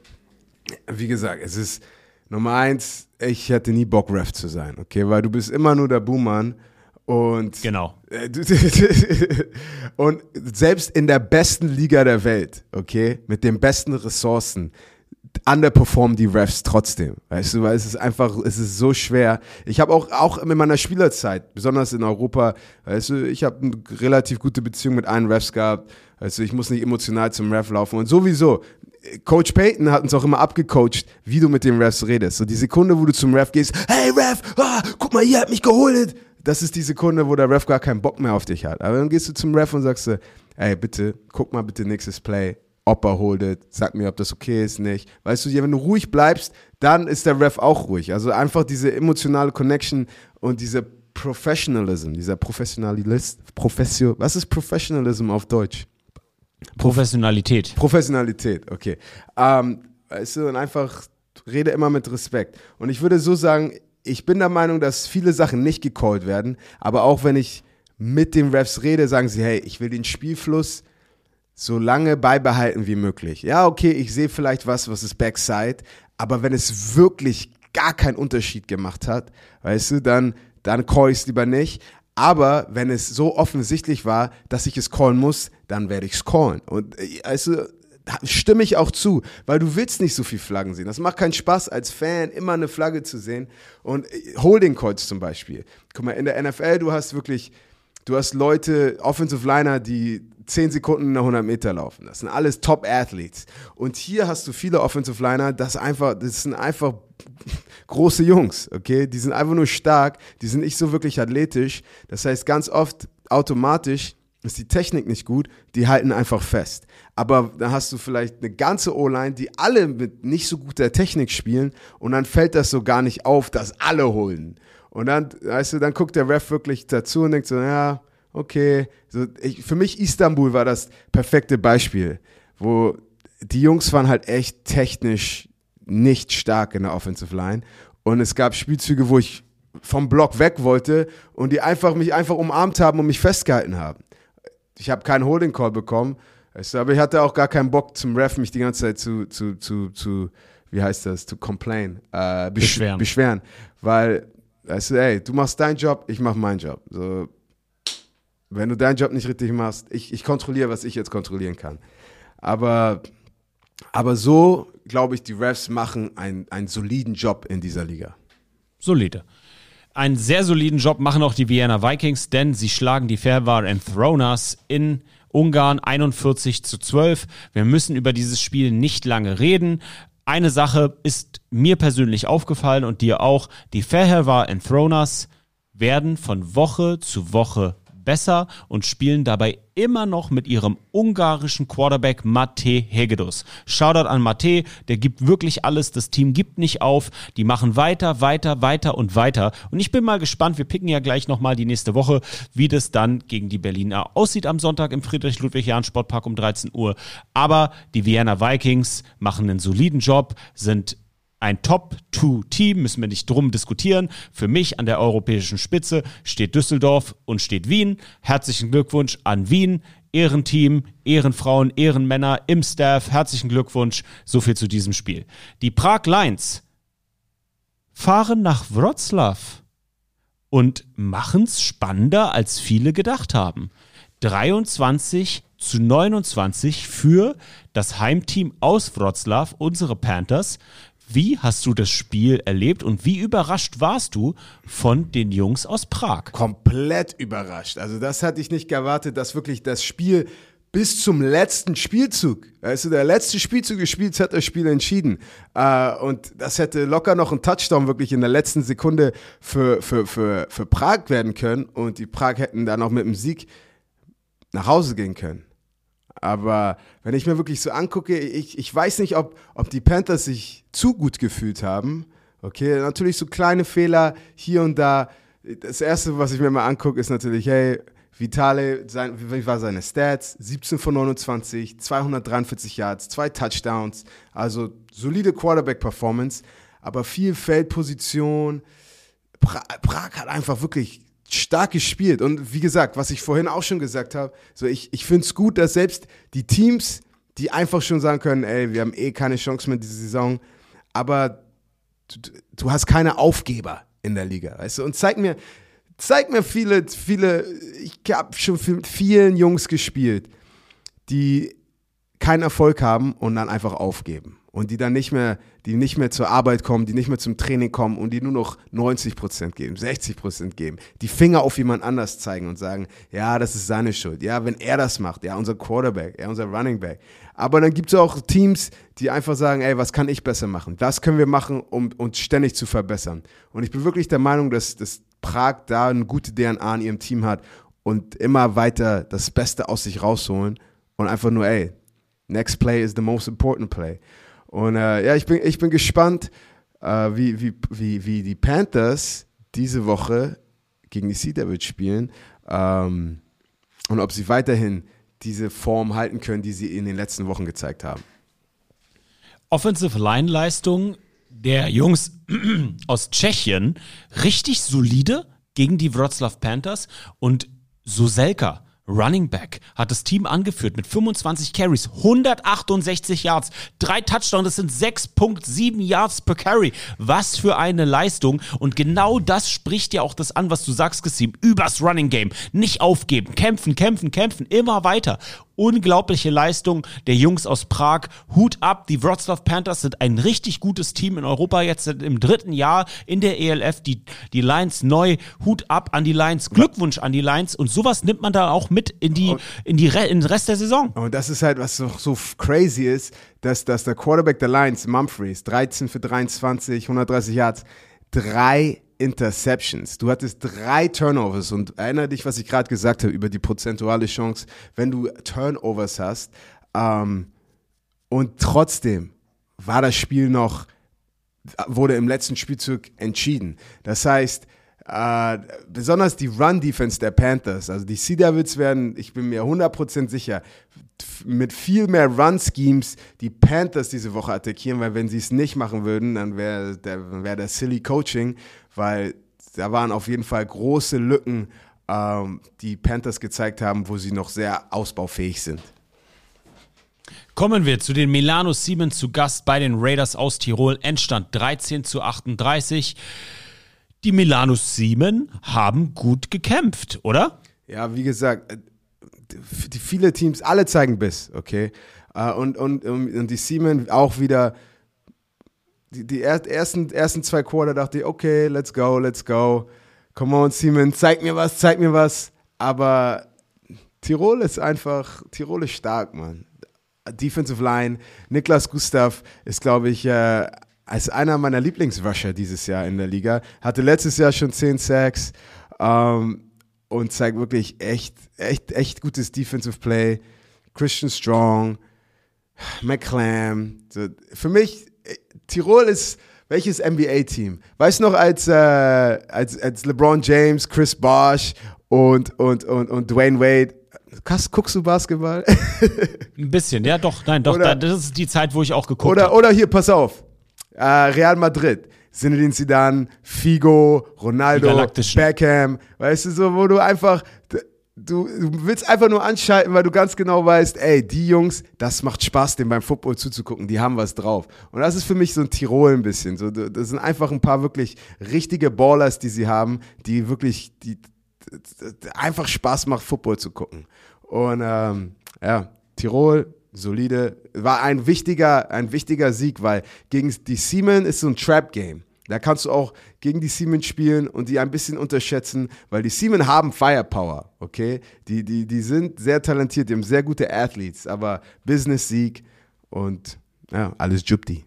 Speaker 1: wie gesagt, es ist Nummer eins, ich hätte nie Bock, Ref zu sein, okay? Weil du bist immer nur der Buhmann und,
Speaker 3: Genau.
Speaker 1: äh, und selbst in der besten Liga der Welt, okay, mit den besten Ressourcen, underperformen die Refs trotzdem, weißt du, weil es ist einfach, es ist so schwer. Ich habe auch, auch in meiner Spielerzeit, besonders in Europa, weißt du, ich habe eine relativ gute Beziehung mit allen Refs gehabt, weißt du, ich muss nicht emotional zum Ref laufen und sowieso, Coach Payton hat uns auch immer abgecoacht, wie du mit den Refs redest. So die Sekunde, wo du zum Ref gehst, hey Ref, ah, guck mal, ihr habt mich geholt. Das ist die Sekunde, wo der Ref gar keinen Bock mehr auf dich hat. Aber dann gehst du zum Ref und sagst, ey, bitte, guck mal bitte nächstes Play, ob er holdet, sag mir, ob das okay ist, nicht. Weißt du, wenn du ruhig bleibst, dann ist der Ref auch ruhig. Also einfach diese emotionale Connection und diese Professionalism, dieser Professionalist, Professio, was ist Professionalism auf Deutsch?
Speaker 3: Professionalität.
Speaker 1: Professionalität, okay. Ähm, weißt du, und einfach rede immer mit Respekt. Und ich würde so sagen, ich bin der Meinung, dass viele Sachen nicht gecallt werden, aber auch wenn ich mit den Refs rede, sagen sie, hey, ich will den Spielfluss so lange beibehalten wie möglich. Ja, okay, ich sehe vielleicht was, was ist Backside, aber wenn es wirklich gar keinen Unterschied gemacht hat, weißt du, dann, dann call ich es lieber nicht. Aber wenn es so offensichtlich war, dass ich es callen muss, dann werde ich es callen. Und du, stimme ich auch zu, weil du willst nicht so viel Flaggen sehen. Das macht keinen Spaß als Fan, immer eine Flagge zu sehen. Und äh, Holding Calls zum Beispiel. Guck mal, in der NFL, du hast wirklich, du hast Leute, Offensive Liner, die 10 Sekunden eine 100 Meter laufen. Das sind alles Top-Athletes. Und hier hast du viele Offensive Liner, das einfach, das sind einfach große Jungs, okay? Die sind einfach nur stark, die sind nicht so wirklich athletisch. Das heißt, ganz oft automatisch ist die Technik nicht gut, die halten einfach fest. Aber dann hast du vielleicht eine ganze O-Line, die alle mit nicht so guter Technik spielen und dann fällt das so gar nicht auf, dass alle holen. Und dann, weißt du, dann guckt der Ref wirklich dazu und denkt so, ja, okay. So, ich, für mich Istanbul war das perfekte Beispiel, wo die Jungs waren halt echt technisch nicht stark in der Offensive Line. Und es gab Spielzüge, wo ich vom Block weg wollte und die einfach mich einfach umarmt haben und mich festgehalten haben. Ich habe keinen Holding Call bekommen, aber ich hatte auch gar keinen Bock zum Ref mich die ganze Zeit zu, zu, zu, zu wie heißt das, zu complain, äh, besch
Speaker 3: Beschweren.
Speaker 1: beschweren, weil, weißt du, ey, du machst deinen Job, ich mach meinen Job. So, wenn du deinen Job nicht richtig machst, ich, ich kontrolliere, was ich jetzt kontrollieren kann. Aber, aber so, glaube ich, die Refs machen einen, einen soliden Job in dieser Liga.
Speaker 3: Solide. Einen sehr soliden Job machen auch die Vienna Vikings, denn sie schlagen die Fairwar Thronas in Ungarn 41 zu 12. Wir müssen über dieses Spiel nicht lange reden. Eine Sache ist mir persönlich aufgefallen und dir auch. Die Fairwar Thronas werden von Woche zu Woche besser und spielen dabei immer noch mit ihrem ungarischen Quarterback Mate Hegedus. Shoutout an Mate, der gibt wirklich alles, das Team gibt nicht auf, die machen weiter, weiter, weiter und weiter. Und ich bin mal gespannt, wir picken ja gleich nochmal die nächste Woche, wie das dann gegen die Berliner aussieht am Sonntag im Friedrich-Ludwig-Jahn-Sportpark um 13 Uhr, aber die Vienna Vikings machen einen soliden Job, sind ein Top-2-Team, müssen wir nicht drum diskutieren. Für mich an der europäischen Spitze steht Düsseldorf und steht Wien. Herzlichen Glückwunsch an Wien, Ehrenteam, Ehrenfrauen, Ehrenmänner im Staff. Herzlichen Glückwunsch. So viel zu diesem Spiel. Die Prag Lions fahren nach Wroclaw und machen's spannender, als viele gedacht haben. 23 zu 29 für das Heimteam aus Wroclaw, unsere Panthers. Wie hast du das Spiel erlebt und wie überrascht warst du von den Jungs aus Prag?
Speaker 1: komplett überrascht. Also das hatte ich nicht erwartet, dass wirklich das Spiel bis zum letzten Spielzug, weißt du, der letzte Spielzug gespielt hat das Spiel entschieden. Äh, und das hätte locker noch ein Touchdown wirklich in der letzten Sekunde für, für, für, für Prag werden können. Und die Prag hätten dann auch mit dem Sieg nach Hause gehen können. Aber wenn ich mir wirklich so angucke, ich, ich weiß nicht, ob, ob die Panthers sich zu gut gefühlt haben. Okay, natürlich so kleine Fehler hier und da. Das Erste, was ich mir mal angucke, ist natürlich, hey, Vitale, sein, wie war seine Stats? 17 von 29, 243 Yards, zwei Touchdowns. Also solide Quarterback-Performance, aber viel Feldposition. Pra Prag hat einfach wirklich stark gespielt. Und wie gesagt, was ich vorhin auch schon gesagt habe, so ich, ich finde es gut, dass selbst die Teams, die einfach schon sagen können, ey, wir haben eh keine Chance mehr diese Saison, aber du, du hast keine Aufgeber in der Liga, weißt du? Und zeig mir, zeig mir viele, viele, ich habe schon mit vielen Jungs gespielt, die keinen Erfolg haben und dann einfach aufgeben. Und die dann nicht mehr, die nicht mehr zur Arbeit kommen, die nicht mehr zum Training kommen und die nur noch 90% geben, 60% geben, die Finger auf jemand anders zeigen und sagen, ja, das ist seine Schuld. Ja, wenn er das macht, ja, unser Quarterback, ja, unser Running Back. Aber dann gibt es auch Teams, die einfach sagen, ey, was kann ich besser machen? Was können wir machen, um uns ständig zu verbessern? Und ich bin wirklich der Meinung, dass, dass Prag da eine gute DNA in ihrem Team hat und immer weiter das Beste aus sich rausholen und einfach nur, ey, next play is the most important play. Und äh, ja, ich bin, ich bin gespannt, äh, wie, wie, wie, wie die Panthers diese Woche gegen die Sea Devils spielen ähm, und ob sie weiterhin diese Form halten können, die sie in den letzten Wochen gezeigt haben.
Speaker 3: Offensive Line Leistung der Jungs aus Tschechien richtig solide gegen die Wroclaw Panthers und Soselka Running Back hat das Team angeführt mit 25 Carries, 168 Yards, drei Touchdowns, das sind 6.7 Yards per Carry. Was für eine Leistung. Und genau das spricht ja auch das an, was du sagst, Gessim, übers Running Game. Nicht aufgeben, kämpfen, kämpfen, kämpfen, immer weiter. Unglaubliche Leistung der Jungs aus Prag. Hut ab, die Wroclaw Panthers sind ein richtig gutes Team in Europa jetzt im dritten Jahr in der ELF. Die, die Lions neu. Hut ab an die Lions. Glückwunsch an die Lions. Und sowas nimmt man da auch mit in, die, in, die Re in den Rest der Saison.
Speaker 1: Und das ist halt, was so, so crazy ist, dass, dass der Quarterback der Lions, Humphreys, 13 für 23, 130 Yards, drei Interceptions. Du hattest drei Turnovers und erinnere dich, was ich gerade gesagt habe über die prozentuale Chance, wenn du Turnovers hast. Ähm, und trotzdem war das Spiel noch, wurde im letzten Spielzug entschieden. Das heißt, äh, besonders die Run-Defense der Panthers, also die Sea Devils werden, ich bin mir 100% sicher, mit viel mehr Run-Schemes die Panthers diese Woche attackieren, weil wenn sie es nicht machen würden, dann wäre der, wär der silly Coaching, weil da waren auf jeden Fall große Lücken, ähm, die Panthers gezeigt haben, wo sie noch sehr ausbaufähig sind.
Speaker 3: Kommen wir zu den Milano Siemens zu Gast bei den Raiders aus Tirol. Endstand 13 zu 38. Die Milano Siemen haben gut gekämpft, oder?
Speaker 1: Ja, wie gesagt, äh, die viele Teams, alle zeigen Biss, okay? Äh, Und, und, und die Seamen auch wieder, die, die er- ersten, ersten zwei Quarter dachte ich, okay, let's go, let's go. Come on, Seaman, zeig mir was, zeig mir was. Aber Tirol ist einfach, Tirol ist stark, Mann. Defensive Line, Niklas Gustav ist, glaube ich, äh, als einer meiner Lieblingsrusher dieses Jahr in der Liga. Hatte letztes Jahr schon 10 Sacks ähm, und zeigt wirklich echt, echt, echt gutes Defensive Play. Christian Strong, McClam. So, für mich, Tirol ist welches NBA-Team? Weißt du noch, als, äh, als, als LeBron James, Chris Bosh und, und, und, und Dwayne Wade. Kas- Guckst du Basketball?
Speaker 3: Ein bisschen, ja doch, nein, doch,
Speaker 1: Oder-
Speaker 3: da, das ist die Zeit, wo ich auch geguckt
Speaker 1: Oder,
Speaker 3: habe.
Speaker 1: oder hier, pass auf. Äh, Real Madrid. Zinedine Zidane, Figo, Ronaldo. Beckham. Weißt du, so, wo du einfach, du, du willst einfach nur anschalten, weil du ganz genau weißt, ey, die Jungs, das macht Spaß, dem beim Football zuzugucken, die haben was drauf. Und das ist für mich so ein Tirol ein bisschen. So, das sind einfach ein paar wirklich richtige Ballers, die sie haben, die wirklich, die, einfach Spaß macht, Football zu gucken. Und ähm, ja, Tirol, solide, war ein wichtiger, ein wichtiger Sieg, weil gegen die Siemen ist so ein Trap-Game. Da kannst du auch gegen die Siemen spielen und die ein bisschen unterschätzen, weil die Siemen haben Firepower, okay? Die, die, die sind sehr talentiert, die haben sehr gute Athletes, aber Business-Sieg und ja, alles Jupti.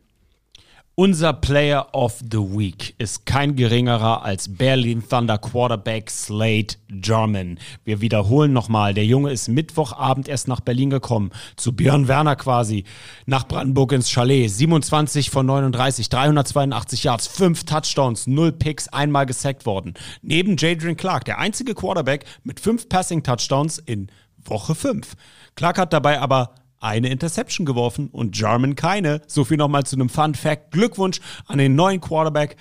Speaker 3: Unser Player of the Week ist kein geringerer als Berlin Thunder Quarterback Slade German. Wir wiederholen nochmal, der Junge ist Mittwochabend erst nach Berlin gekommen, zu Björn Werner quasi, nach Brandenburg ins Chalet. 27 von 39, 382 Yards, 5 Touchdowns, 0 Picks, einmal gesackt worden. Neben Jadrian Clark, der einzige Quarterback mit 5 Passing Touchdowns in Woche 5. Clark hat dabei aber eine Interception geworfen und German keine. So viel nochmal zu einem Fun Fact. Glückwunsch an den neuen Quarterback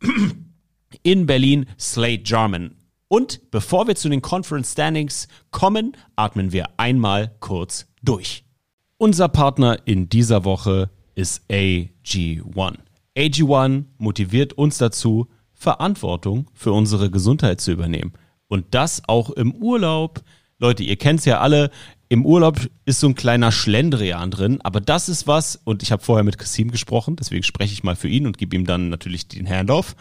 Speaker 3: in Berlin, Slade Jarman. Und bevor wir zu den Conference Standings kommen, atmen wir einmal kurz durch. Unser Partner in dieser Woche ist AG1. AG1 motiviert uns dazu, Verantwortung für unsere Gesundheit zu übernehmen. Und das auch im Urlaub. Leute, ihr kennt es ja alle, im Urlaub ist so ein kleiner Schlendrian drin, aber das ist was, und ich habe vorher mit Kasim gesprochen, deswegen spreche ich mal für ihn und gebe ihm dann natürlich den Handoff.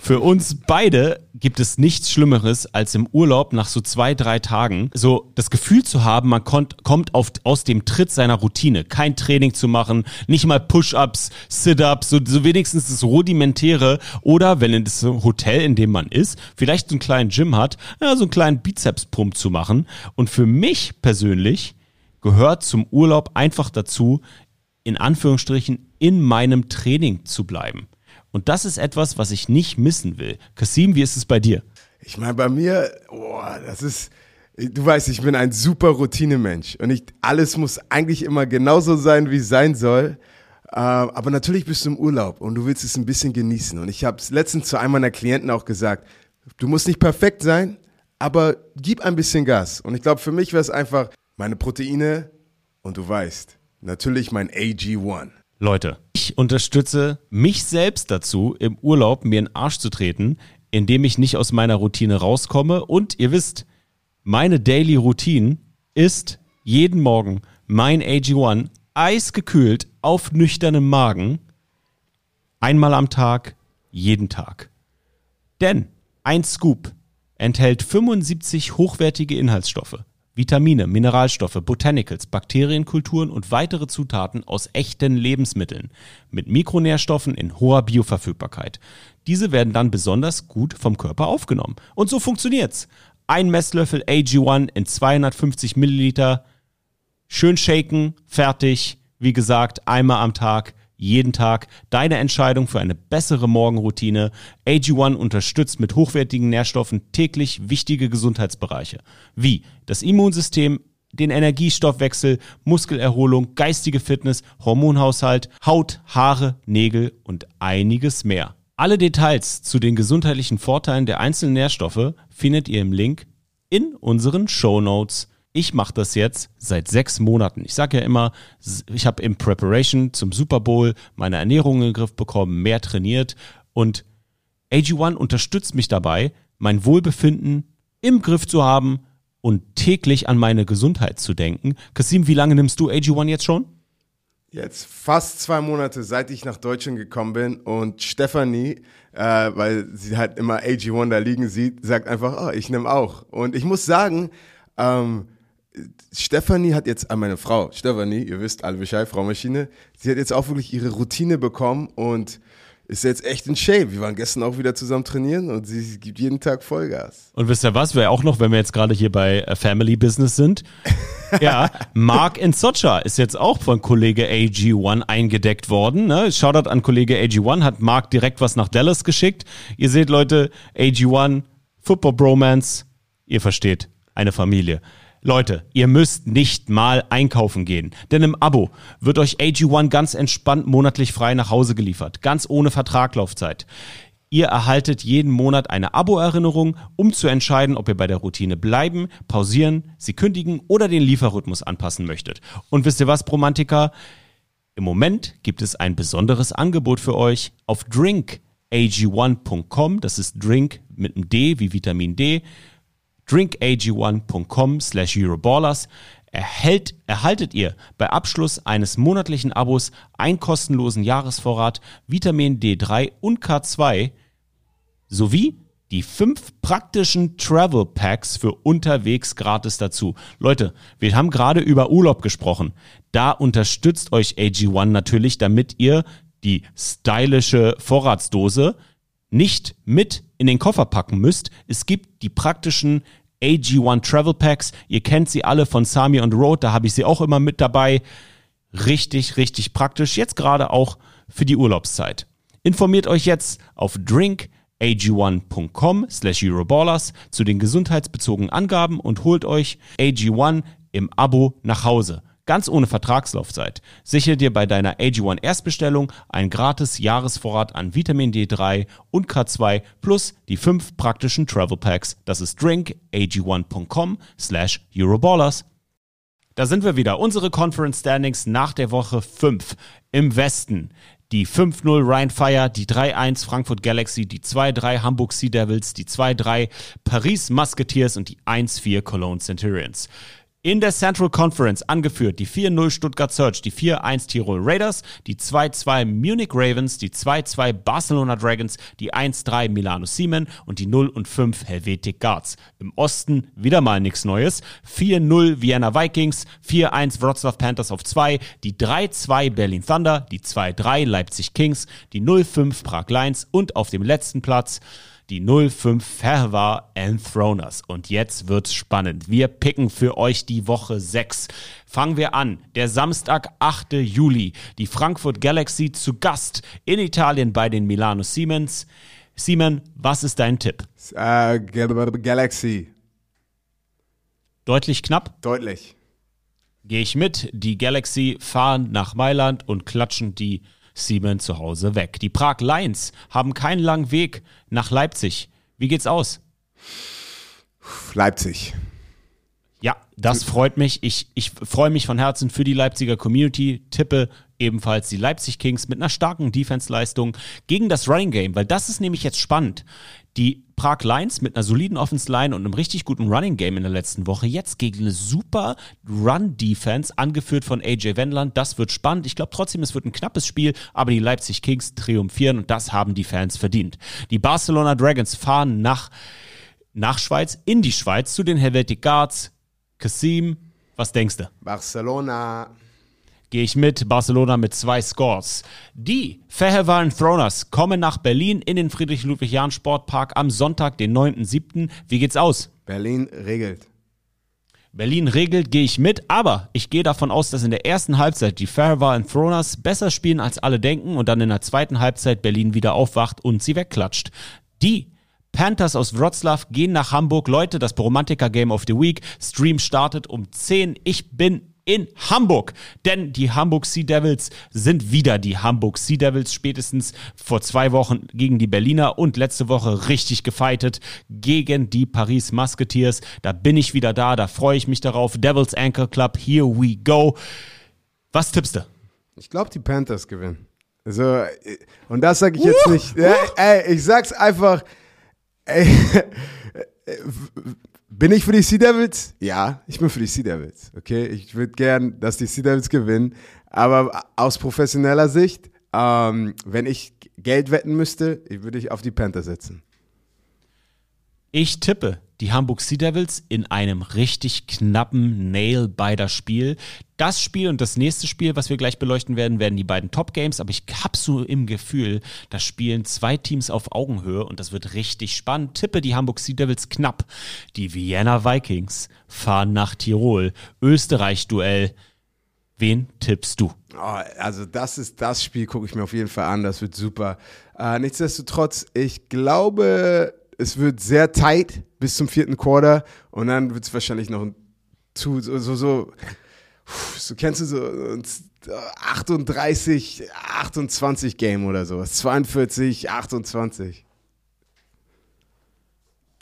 Speaker 3: Für uns beide gibt es nichts Schlimmeres, als im Urlaub nach so zwei, drei Tagen so das Gefühl zu haben, man kommt, kommt auf, aus dem Tritt seiner Routine. Kein Training zu machen, nicht mal Push-Ups, Sit-Ups, so, so wenigstens das Rudimentäre. Oder wenn in das Hotel, in dem man ist, vielleicht so einen kleinen Gym hat, ja, so einen kleinen Bizeps-Pump zu machen. Und für mich persönlich gehört zum Urlaub einfach dazu, in Anführungsstrichen in meinem Training zu bleiben. Und das ist etwas, was ich nicht missen will. Kasim, wie ist es bei dir?
Speaker 1: Ich meine, bei mir, boah, das ist, du weißt, ich bin ein super Routinemensch und ich, alles muss eigentlich immer genauso sein, wie es sein soll. Äh, aber natürlich bist du im Urlaub und du willst es ein bisschen genießen. Und ich habe es letztens zu einem meiner Klienten auch gesagt, du musst nicht perfekt sein, aber gib ein bisschen Gas. Und ich glaube, für mich wäre es einfach meine Proteine und du weißt, natürlich mein AG1.
Speaker 3: Leute, ich unterstütze mich selbst dazu, im Urlaub mir in den Arsch zu treten, indem ich nicht aus meiner Routine rauskomme. Und ihr wisst, meine Daily Routine ist jeden Morgen mein AG1 eisgekühlt auf nüchternem Magen. Einmal am Tag, jeden Tag. Denn ein Scoop enthält 75 hochwertige Inhaltsstoffe, Vitamine, Mineralstoffe, Botanicals, Bakterienkulturen und weitere Zutaten aus echten Lebensmitteln mit Mikronährstoffen in hoher Bioverfügbarkeit. Diese werden dann besonders gut vom Körper aufgenommen. Und so funktioniert's. Ein Messlöffel AG1 in 250 Milliliter, schön shaken, fertig. Wie gesagt, einmal am Tag, jeden Tag. Deine Entscheidung für eine bessere Morgenroutine. AG1 unterstützt mit hochwertigen Nährstoffen täglich wichtige Gesundheitsbereiche. Wie das Immunsystem, den Energiestoffwechsel, Muskelerholung, geistige Fitness, Hormonhaushalt, Haut, Haare, Nägel und einiges mehr. Alle Details zu den gesundheitlichen Vorteilen der einzelnen Nährstoffe findet ihr im Link in unseren Show Notes. Ich mache das jetzt seit sechs Monaten. Ich sage ja immer, ich habe im Preparation zum Super Bowl meine Ernährung in den Griff bekommen, mehr trainiert und AG1 unterstützt mich dabei, mein Wohlbefinden im Griff zu haben und täglich an meine Gesundheit zu denken. Kasim, wie lange nimmst du AG1 jetzt schon?
Speaker 1: Jetzt fast zwei Monate, seit ich nach Deutschland gekommen bin und Stefanie, äh, weil sie halt immer AG1 da liegen sieht, sagt einfach, oh, ich nehme auch. Und ich muss sagen, ähm, Stefanie hat jetzt, an meine Frau, Stefanie, ihr wisst alle Bescheid, Frau Maschine, sie hat jetzt auch wirklich ihre Routine bekommen und ist jetzt echt in Shape. Wir waren gestern auch wieder zusammen trainieren und sie gibt jeden Tag Vollgas.
Speaker 3: Und wisst ihr was, wer auch noch, wenn wir jetzt gerade hier bei äh, Family Business sind, ja, Mark in Socha ist jetzt auch von Kollege AG1 eingedeckt worden. Ne? Shoutout an Kollege AG1, hat Mark direkt was nach Dallas geschickt. Ihr seht, Leute, AG1, Football Bromance, ihr versteht, eine Familie. Leute, ihr müsst nicht mal einkaufen gehen, denn im Abo wird euch AG1 ganz entspannt monatlich frei nach Hause geliefert, ganz ohne Vertraglaufzeit. Ihr erhaltet jeden Monat eine Abo-Erinnerung, um zu entscheiden, ob ihr bei der Routine bleiben, pausieren, sie kündigen oder den Lieferrhythmus anpassen möchtet. Und wisst ihr was, Bromantiker? Im Moment gibt es ein besonderes Angebot für euch auf drinkag1.com. Das ist Drink mit einem D wie Vitamin D drinkag1.com slash Euroballers erhält, erhaltet ihr bei Abschluss eines monatlichen Abos einen kostenlosen Jahresvorrat Vitamin D3 und K2 sowie die fünf praktischen Travel Packs für unterwegs gratis dazu. Leute, wir haben gerade über Urlaub gesprochen. Da unterstützt euch AG1 natürlich, damit ihr die stylische Vorratsdose nicht mit in den Koffer packen müsst. Es gibt die praktischen AG1 Travel Packs. Ihr kennt sie alle von Sami und Road, da habe ich sie auch immer mit dabei. Richtig, richtig praktisch. Jetzt gerade auch für die Urlaubszeit. Informiert euch jetzt auf drinkag1.com slash Euroballers zu den gesundheitsbezogenen Angaben und holt euch AG1 im Abo nach Hause ganz ohne Vertragslaufzeit. Sichere dir bei deiner AG1 Erstbestellung ein gratis Jahresvorrat an Vitamin D3 und K2 plus die fünf praktischen Travel Packs. Das ist drinkag1.com slash Euroballers. Da sind wir wieder. Unsere Conference Standings nach der Woche 5 im Westen. Die 5-0 Ryan Fire, die 3-1 Frankfurt Galaxy, die 2-3 Hamburg Sea Devils, die 2-3 Paris Musketeers und die 1-4 Cologne Centurions. In der Central Conference angeführt die 4-0 Stuttgart Search, die 4-1 Tirol Raiders, die 2-2 Munich Ravens, die 2-2 Barcelona Dragons, die 1-3 Milano Siemen und die 0-5 Helvetic Guards. Im Osten wieder mal nichts Neues. 4-0 Vienna Vikings, 4-1 Wroclaw Panthers auf 2, die 3-2 Berlin Thunder, die 2-3 Leipzig Kings, die 0-5 Prag Lions und auf dem letzten Platz die 05 Ferva Enthroners. Und jetzt wird's spannend. Wir picken für euch die Woche 6. Fangen wir an. Der Samstag, 8. Juli. Die Frankfurt Galaxy zu Gast in Italien bei den Milano Siemens. Simon, was ist dein Tipp?
Speaker 1: Äh, Galaxy.
Speaker 3: Deutlich knapp?
Speaker 1: Deutlich.
Speaker 3: Gehe ich mit. Die Galaxy fahren nach Mailand und klatschen die Siemens zu Hause weg. Die Prag Lions haben keinen langen Weg nach Leipzig. Wie geht's aus?
Speaker 1: Leipzig.
Speaker 3: Ja, das freut mich. Ich, ich freue mich von Herzen für die Leipziger Community. Tippe ebenfalls die Leipzig Kings mit einer starken Defense-Leistung gegen das Running Game, weil das ist nämlich jetzt spannend. Die Prag Lions mit einer soliden Offense Line und einem richtig guten Running Game in der letzten Woche. Jetzt gegen eine super Run Defense, angeführt von AJ Wendland. Das wird spannend. Ich glaube trotzdem, es wird ein knappes Spiel, aber die Leipzig Kings triumphieren und das haben die Fans verdient. Die Barcelona Dragons fahren nach, nach Schweiz, in die Schweiz zu den Helvetic Guards. Kasim, was denkst du?
Speaker 1: Barcelona.
Speaker 3: Gehe ich mit Barcelona mit zwei Scores. Die Feherwalen Throners kommen nach Berlin in den Friedrich-Ludwig-Jahn-Sportpark am Sonntag, den 9.7. Wie geht's aus?
Speaker 1: Berlin regelt.
Speaker 3: Berlin regelt, gehe ich mit, aber ich gehe davon aus, dass in der ersten Halbzeit die Feherwalen Throners besser spielen, als alle denken und dann in der zweiten Halbzeit Berlin wieder aufwacht und sie wegklatscht. Die Panthers aus Wroclaw gehen nach Hamburg. Leute, das Bromantiker Game of the Week. Stream startet um 10. Ich bin in Hamburg. Denn die Hamburg Sea Devils sind wieder die Hamburg Sea Devils. Spätestens vor zwei Wochen gegen die Berliner und letzte Woche richtig gefeitet gegen die Paris Musketeers. Da bin ich wieder da. Da freue ich mich darauf. Devils Anchor Club, here we go. Was tippst du?
Speaker 1: Ich glaube, die Panthers gewinnen. Also, äh, und das sage ich jetzt nicht. Ja, ey, ich sag's einfach. Ey, bin ich für die Sea Devils? Ja, ich bin für die Sea Devils. Okay, ich würde gern, dass die Sea Devils gewinnen. Aber aus professioneller Sicht, ähm, wenn ich Geld wetten müsste, würde ich auf die Panthers setzen.
Speaker 3: Ich tippe die Hamburg Sea Devils in einem richtig knappen Nail-Biter-Spiel. Das Spiel und das nächste Spiel, was wir gleich beleuchten werden, werden die beiden Top-Games. Aber ich habe so im Gefühl, da spielen zwei Teams auf Augenhöhe und das wird richtig spannend. Tippe die Hamburg Sea Devils knapp. Die Vienna Vikings fahren nach Tirol. Österreich-Duell. Wen tippst du?
Speaker 1: Oh, also das ist das Spiel, gucke ich mir auf jeden Fall an, das wird super. Äh, nichtsdestotrotz, ich glaube, es wird sehr tight bis zum vierten Quarter und dann wird es wahrscheinlich noch ein zu, so, so, so, so kennst du so ein 38, 28 Game oder sowas, 42, 28.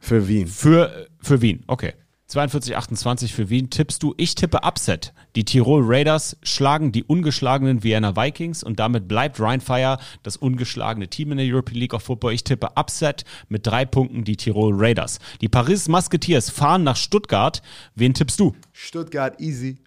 Speaker 1: Für Wien.
Speaker 3: Für, für Wien, okay. 42, 28 für Wien tippst du. Ich tippe Upset. Die Tirol Raiders schlagen die ungeschlagenen Vienna Vikings und damit bleibt Rheinfire das ungeschlagene Team in der European League of Football. Ich tippe Upset mit drei Punkten die Tirol Raiders. Die Paris Musketeers fahren nach Stuttgart. Wen tippst du?
Speaker 1: Stuttgart easy.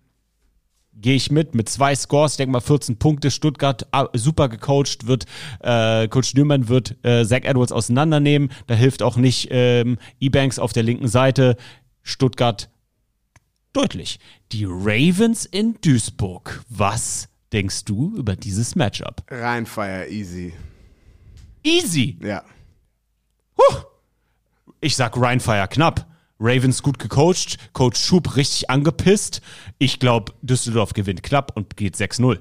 Speaker 3: Gehe ich mit, mit zwei Scores, ich denke mal 14 Punkte. Stuttgart ah, super gecoacht, wird äh, Coach Newman wird äh, Zach Edwards auseinandernehmen. Da hilft auch nicht ähm, E-Banks auf der linken Seite. Stuttgart deutlich. Die Ravens in Duisburg. Was denkst du über dieses Matchup?
Speaker 1: Rheinfire easy.
Speaker 3: Easy.
Speaker 1: Ja.
Speaker 3: Huh. Ich sag Rheinfire knapp. Ravens gut gecoacht, Coach Schub richtig angepisst. Ich glaube, Düsseldorf gewinnt knapp und geht 6-0.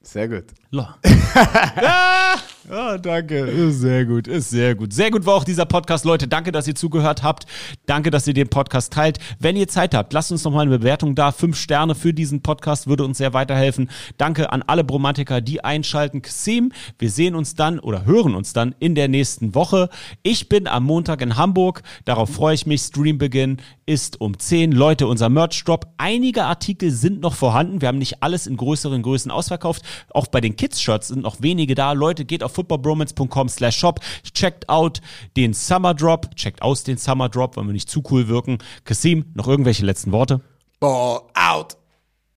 Speaker 1: Sehr gut.
Speaker 3: La. ja, ja, danke. Ist sehr gut, ist sehr gut. Sehr gut war auch dieser Podcast, Leute. Danke, dass ihr zugehört habt. Danke, dass ihr den Podcast teilt. Wenn ihr Zeit habt, lasst uns noch mal eine Bewertung da. Fünf Sterne für diesen Podcast würde uns sehr weiterhelfen. Danke an alle Bromantiker, die einschalten. Xim, wir sehen uns dann oder hören uns dann in der nächsten Woche. Ich bin am Montag in Hamburg. Darauf freue ich mich. Streambeginn ist um 10. Leute, unser Merch-Drop. Einige Artikel sind noch vorhanden. Wir haben nicht alles in größeren Größen ausverkauft. Auch bei den Kids-Shirts sind noch wenige da. Leute, geht auf footballbromance.com slash shop. Checkt out den Summer Drop. Checkt aus den Summer Drop, wollen wir nicht zu cool wirken. Kasim, noch irgendwelche letzten Worte?
Speaker 1: Ball out.